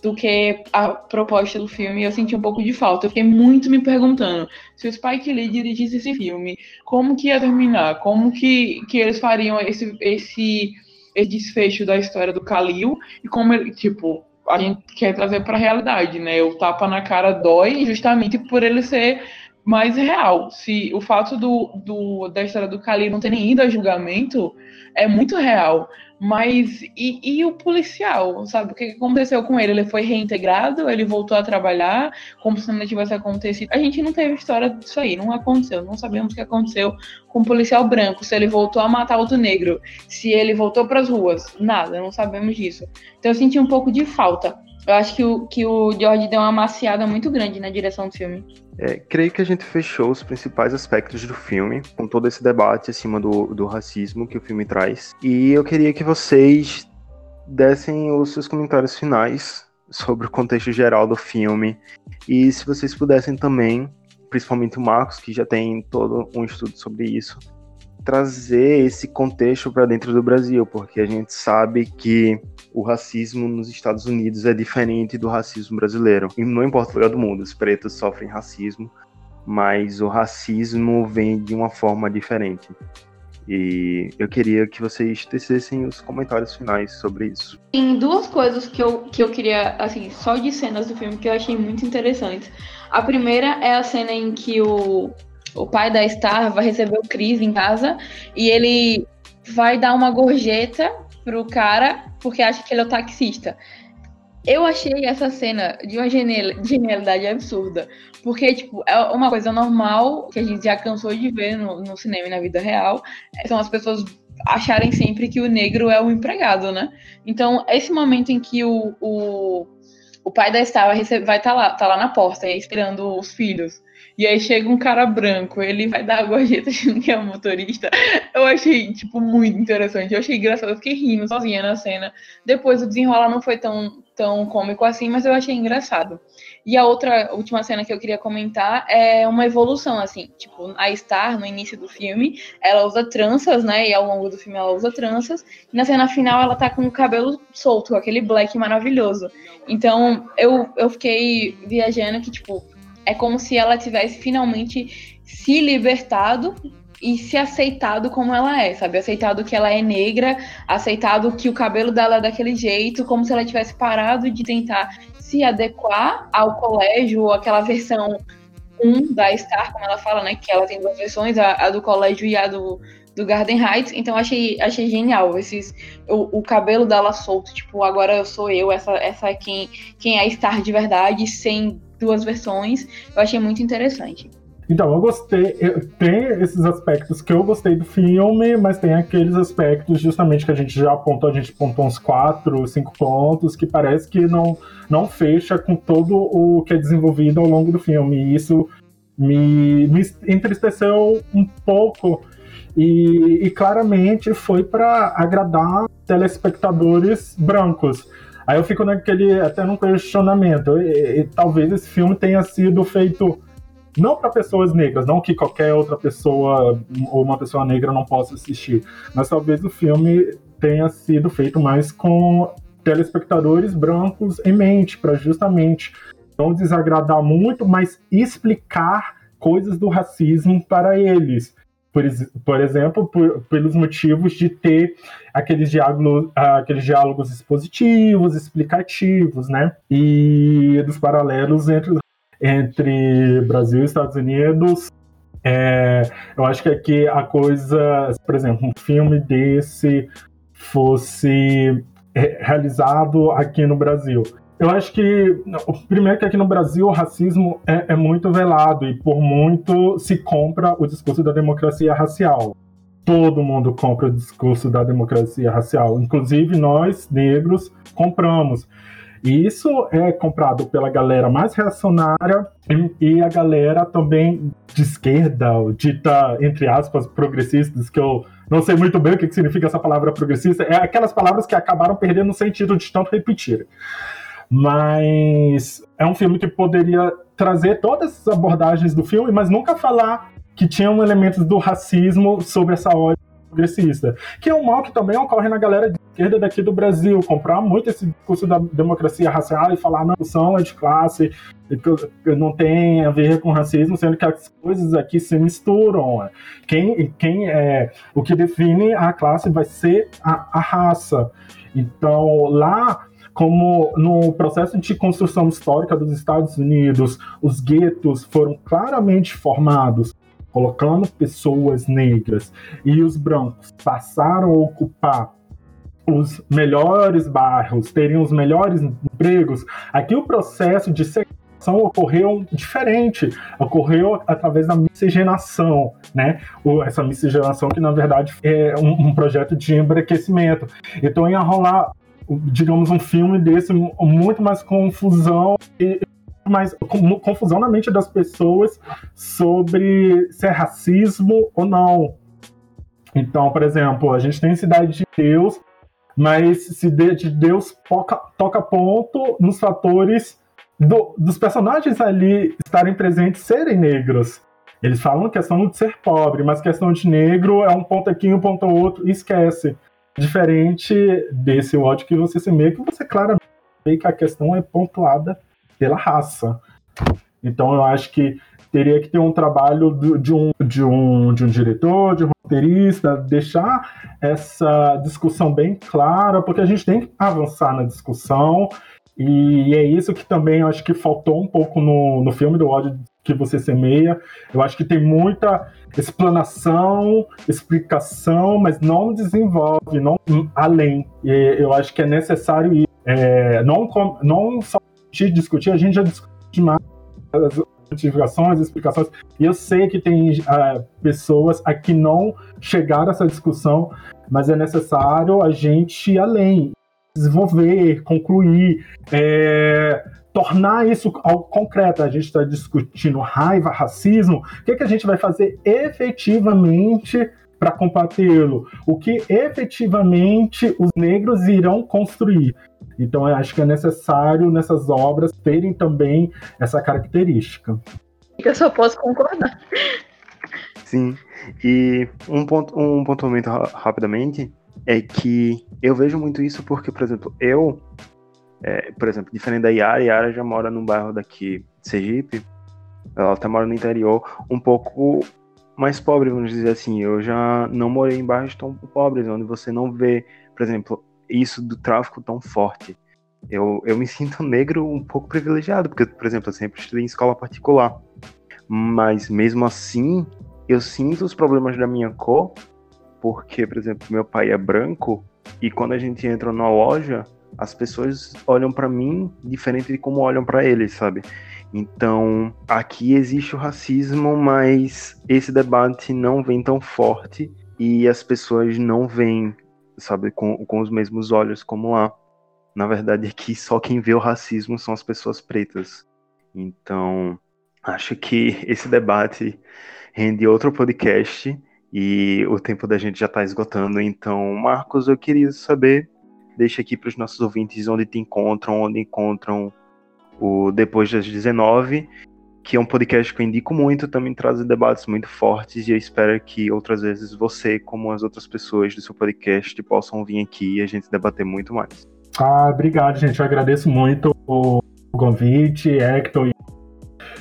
do que a proposta do filme, eu senti um pouco de falta. Eu fiquei muito me perguntando se o Spike Lee dirigisse esse filme, como que ia terminar, como que, que eles fariam esse, esse, esse desfecho da história do Khalil e como ele, tipo, a gente quer trazer para a realidade, né? O tapa na cara dói justamente por ele ser mais real. Se o fato do, do da história do Khalil não ter nem ido a julgamento é muito real. Mas e, e, o policial, sabe? O que aconteceu com ele? Ele foi reintegrado, ele voltou a trabalhar, como se nada tivesse acontecido. A gente não teve história disso aí, não aconteceu. Não sabemos o que aconteceu com o policial branco, se ele voltou a matar outro negro, se ele voltou para as ruas. Nada, não sabemos disso. Então eu senti um pouco de falta. Eu acho que o, que o George deu uma maciada muito grande na direção do filme. É, creio que a gente fechou os principais aspectos do filme, com todo esse debate acima do, do racismo que o filme traz. E eu queria que vocês dessem os seus comentários finais sobre o contexto geral do filme. E se vocês pudessem também, principalmente o Marcos, que já tem todo um estudo sobre isso, trazer esse contexto para dentro do Brasil, porque a gente sabe que o racismo nos Estados Unidos é diferente do racismo brasileiro. E não importa o lugar do mundo, os pretos sofrem racismo, mas o racismo vem de uma forma diferente. E eu queria que vocês tecessem os comentários finais sobre isso. Tem duas coisas que eu, que eu queria, assim, só de cenas do filme que eu achei muito interessantes. A primeira é a cena em que o, o pai da Star vai receber o Chris em casa e ele vai dar uma gorjeta pro cara porque acha que ele é o taxista. Eu achei essa cena de uma genialidade absurda. Porque, tipo, é uma coisa normal que a gente já cansou de ver no, no cinema e na vida real. São as pessoas acharem sempre que o negro é o empregado, né? Então, esse momento em que o, o, o pai da Star vai estar tá lá, tá lá na porta, esperando os filhos. E aí chega um cara branco, ele vai dar a gorjeta achando que é o motorista. Eu achei, tipo, muito interessante. Eu achei engraçado, eu fiquei rindo sozinha na cena. Depois o desenrola não foi tão, tão cômico assim, mas eu achei engraçado. E a outra última cena que eu queria comentar é uma evolução, assim. Tipo, a Star, no início do filme, ela usa tranças, né? E ao longo do filme ela usa tranças. E na cena final ela tá com o cabelo solto, aquele black maravilhoso. Então, eu, eu fiquei viajando que, tipo, é como se ela tivesse finalmente se libertado e se aceitado como ela é, sabe? Aceitado que ela é negra, aceitado que o cabelo dela é daquele jeito, como se ela tivesse parado de tentar se adequar ao colégio, ou aquela versão 1 da Star, como ela fala, né? Que ela tem duas versões, a, a do colégio e a do, do Garden Heights. Então achei, achei genial esses o, o, cabelo dela solto, tipo, agora eu sou eu, essa, essa é quem, quem é Star de verdade, sem duas versões. Eu achei muito interessante. Então, eu gostei. Eu, tem esses aspectos que eu gostei do filme, mas tem aqueles aspectos justamente que a gente já apontou, a gente apontou uns quatro, cinco pontos, que parece que não, não fecha com todo o que é desenvolvido ao longo do filme. E isso me, me entristeceu um pouco. E, e claramente foi para agradar telespectadores brancos. Aí eu fico naquele até num questionamento. E, e, talvez esse filme tenha sido feito não para pessoas negras, não que qualquer outra pessoa ou uma pessoa negra não possa assistir, mas talvez o filme tenha sido feito mais com telespectadores brancos em mente, para justamente não desagradar muito, mas explicar coisas do racismo para eles por, por exemplo, por, pelos motivos de ter aqueles diálogos, aqueles diálogos expositivos, explicativos, né? E dos paralelos entre, entre Brasil e Estados Unidos. É, eu acho que aqui a coisa, por exemplo, um filme desse fosse realizado aqui no Brasil. Eu acho que, primeiro que aqui no Brasil o racismo é, é, muito velado e por muito se compra o discurso da democracia racial. Todo mundo compra o discurso da democracia racial, inclusive nós, negros, compramos. E isso é comprado pela galera mais reacionária e a galera também de esquerda, dita, entre aspas, progressistas, que eu não sei muito bem o que significa essa palavra progressista, é aquelas palavras que acabaram perdendo o sentido de tanto repetir. Mas é um filme que poderia trazer todas essas abordagens do filme, mas nunca falar que tinham elementos do racismo sobre essa ordem progressista, que é um mal que também ocorre na galera de esquerda daqui do Brasil, comprar muito esse discurso da democracia racial e falar não, são de classe, não tem a ver com racismo, sendo que as coisas aqui se misturam. Quem, quem é o que define a classe vai ser a, a raça. Então lá como no processo de construção histórica dos Estados Unidos, os guetos foram claramente formados colocando pessoas negras e os brancos passaram a ocupar os melhores bairros, teriam os melhores empregos, aqui o processo de segregação ocorreu diferente, ocorreu através da miscigenação, né? Essa miscigenação que na verdade é um, projeto de embranquecimento. Então ia rolar, digamos, um filme desse muito mais confusão e mais confusão na mente das pessoas sobre se é racismo ou não. Então, por exemplo, a gente tem Cidade de Deus, mas Cidade de Deus toca, toca ponto nos fatores do, dos personagens ali estarem presentes serem negros. Eles falam questão de ser pobre, mas questão de negro é um ponto aqui, um ponto outro, esquece. Diferente desse ódio que você semeia, que você claramente vê que a questão é pontuada pela raça. Então eu acho que teria que ter um trabalho de um, de um, de um diretor, de um roteirista, deixar essa discussão bem clara, porque a gente tem que avançar na discussão. E é isso que também eu acho que faltou um pouco no, no filme do ódio que você semeia. Eu acho que tem muita explanação, explicação, mas não desenvolve, não além. E eu acho que é necessário ir, é, não, não só discutir, a gente já discute demais as justificações, as explicações, e eu sei que tem uh, pessoas aqui não chegaram a essa discussão, mas é necessário a gente ir além, desenvolver, concluir, é, tornar isso algo concreto. A gente está discutindo raiva, racismo, o que, que a gente vai fazer efetivamente para combatê-lo? O que efetivamente os negros irão construir? Então, eu acho que é necessário nessas obras terem também essa característica. Eu só posso concordar. Sim, e um, ponto, um pontuamento rapidamente é que eu vejo muito isso porque, por exemplo, eu, é, por exemplo, diferente da Yara, Yara já mora num bairro daqui, Sergipe, ela até mora no interior, um pouco mais pobre, vamos dizer assim. Eu já não morei em bairros tão pobres, onde você não vê, por exemplo, isso do tráfico tão forte. Eu, eu me sinto negro um pouco privilegiado, porque, por exemplo, eu sempre estudei em escola particular. Mas mesmo assim, eu sinto os problemas da minha cor, porque, por exemplo, meu pai é branco, e quando a gente entra numa loja, as pessoas olham para mim diferente de como olham para ele, sabe? Então, aqui existe o racismo, mas esse debate não vem tão forte e as pessoas não veem sabe, com, com os mesmos olhos como lá. Na verdade, aqui só quem vê o racismo são as pessoas pretas. Então, acho que esse debate rende outro podcast e o tempo da gente já está esgotando. Então, Marcos, eu queria saber, deixa aqui para os nossos ouvintes onde te encontram, onde encontram o Depois das 19 que é um podcast que eu indico muito, também traz debates muito fortes e eu espero que outras vezes você, como as outras pessoas do seu podcast, possam vir aqui e a gente debater muito mais. Ah, obrigado, gente. Eu agradeço muito o convite, Hector.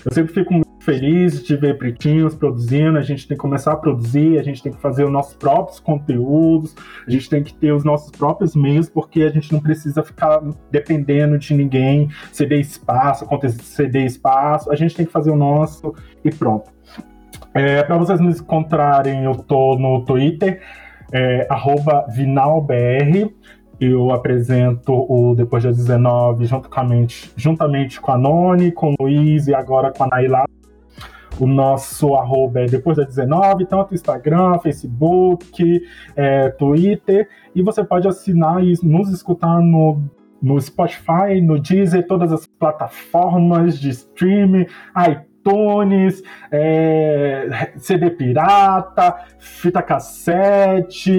Eu sempre fico muito feliz de ver pretinhos produzindo. A gente tem que começar a produzir, a gente tem que fazer os nossos próprios conteúdos, a gente tem que ter os nossos próprios meios, porque a gente não precisa ficar dependendo de ninguém, ceder espaço, ceder espaço. A gente tem que fazer o nosso e pronto. É, Para vocês me encontrarem, eu tô no Twitter, é, VinalBR. Eu apresento o Depois das 19 juntamente, juntamente com a Noni, com o Luiz e agora com a Naila. O nosso arroba é depois das 19, tanto Instagram, Facebook, é, Twitter. E você pode assinar e nos escutar no no Spotify, no Deezer, todas as plataformas de streaming, iTunes, é, CD pirata, fita cassete,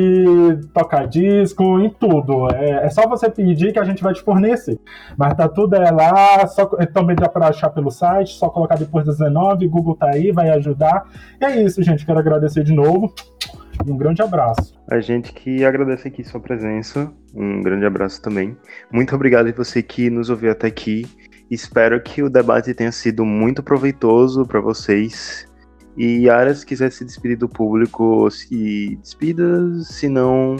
toca-disco, em tudo. É, é, só você pedir que a gente vai te fornecer. Mas tá tudo é lá, só, também dá para achar pelo site, só colocar depois das 19, Google tá aí, vai ajudar. E é isso, gente. Quero agradecer de novo. Um grande abraço. A gente que agradece aqui sua presença. Um grande abraço também. Muito obrigado a você que nos ouviu até aqui. Espero que o debate tenha sido muito proveitoso para vocês. E Yara, se quiser se despedir do público, se despida, se não,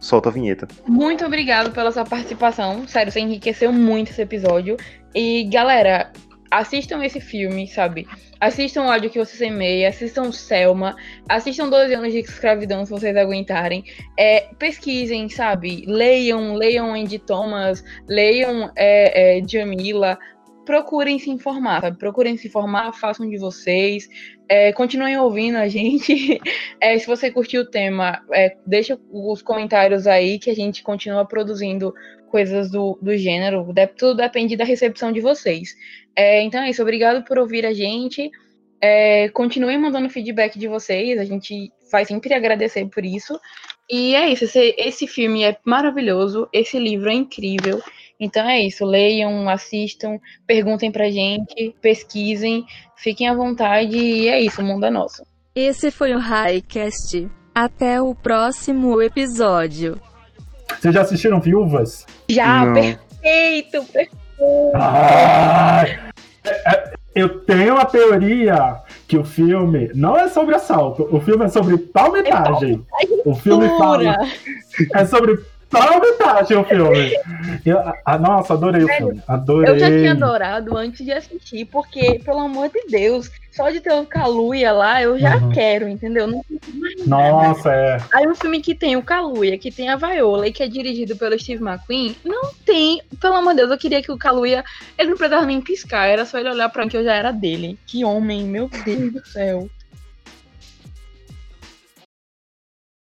solta a vinheta. Muito obrigado pela sua participação. Sério, você enriqueceu muito esse episódio. E galera, assistam esse filme, sabe? Assistam o áudio que você semeia, assistam Selma, assistam 12 anos de escravidão se vocês aguentarem. É, pesquisem, sabe? Leiam, leiam Andy Thomas, leiam é, é, Jamila. Procurem se informar, sabe? Procurem se informar, façam de vocês. É, continuem ouvindo a gente. É, se você curtiu o tema, é, deixa os comentários aí que a gente continua produzindo coisas do, do gênero. Tudo depende da recepção de vocês. É, então é isso. Obrigado por ouvir a gente. É, continuem mandando feedback de vocês. A gente vai sempre agradecer por isso. E é isso. Esse, esse filme é maravilhoso. Esse livro é incrível. Então é isso. Leiam, assistam, perguntem pra gente, pesquisem, fiquem à vontade. E é isso. O mundo é nosso. Esse foi o Highcast. Até o próximo episódio. Vocês já assistiram Viúvas? Já, Não. perfeito, perfeito. Ah, eu tenho uma teoria que o filme não é sobre assalto, o filme é sobre palmitagem. É o filme fala, é sobre só metade o filme. Eu, a, nossa, adorei o filme. Adorei. Eu já tinha adorado antes de assistir, porque, pelo amor de Deus, só de ter o Kaluuya lá, eu já uhum. quero, entendeu? Não Nossa, é. Aí um filme que tem o Kaluuya, que tem a Viola e que é dirigido pelo Steve McQueen, não tem. Pelo amor de Deus, eu queria que o Kaluuya, ele não precisava nem piscar, era só ele olhar pra mim que eu já era dele. Que homem, meu Deus do céu.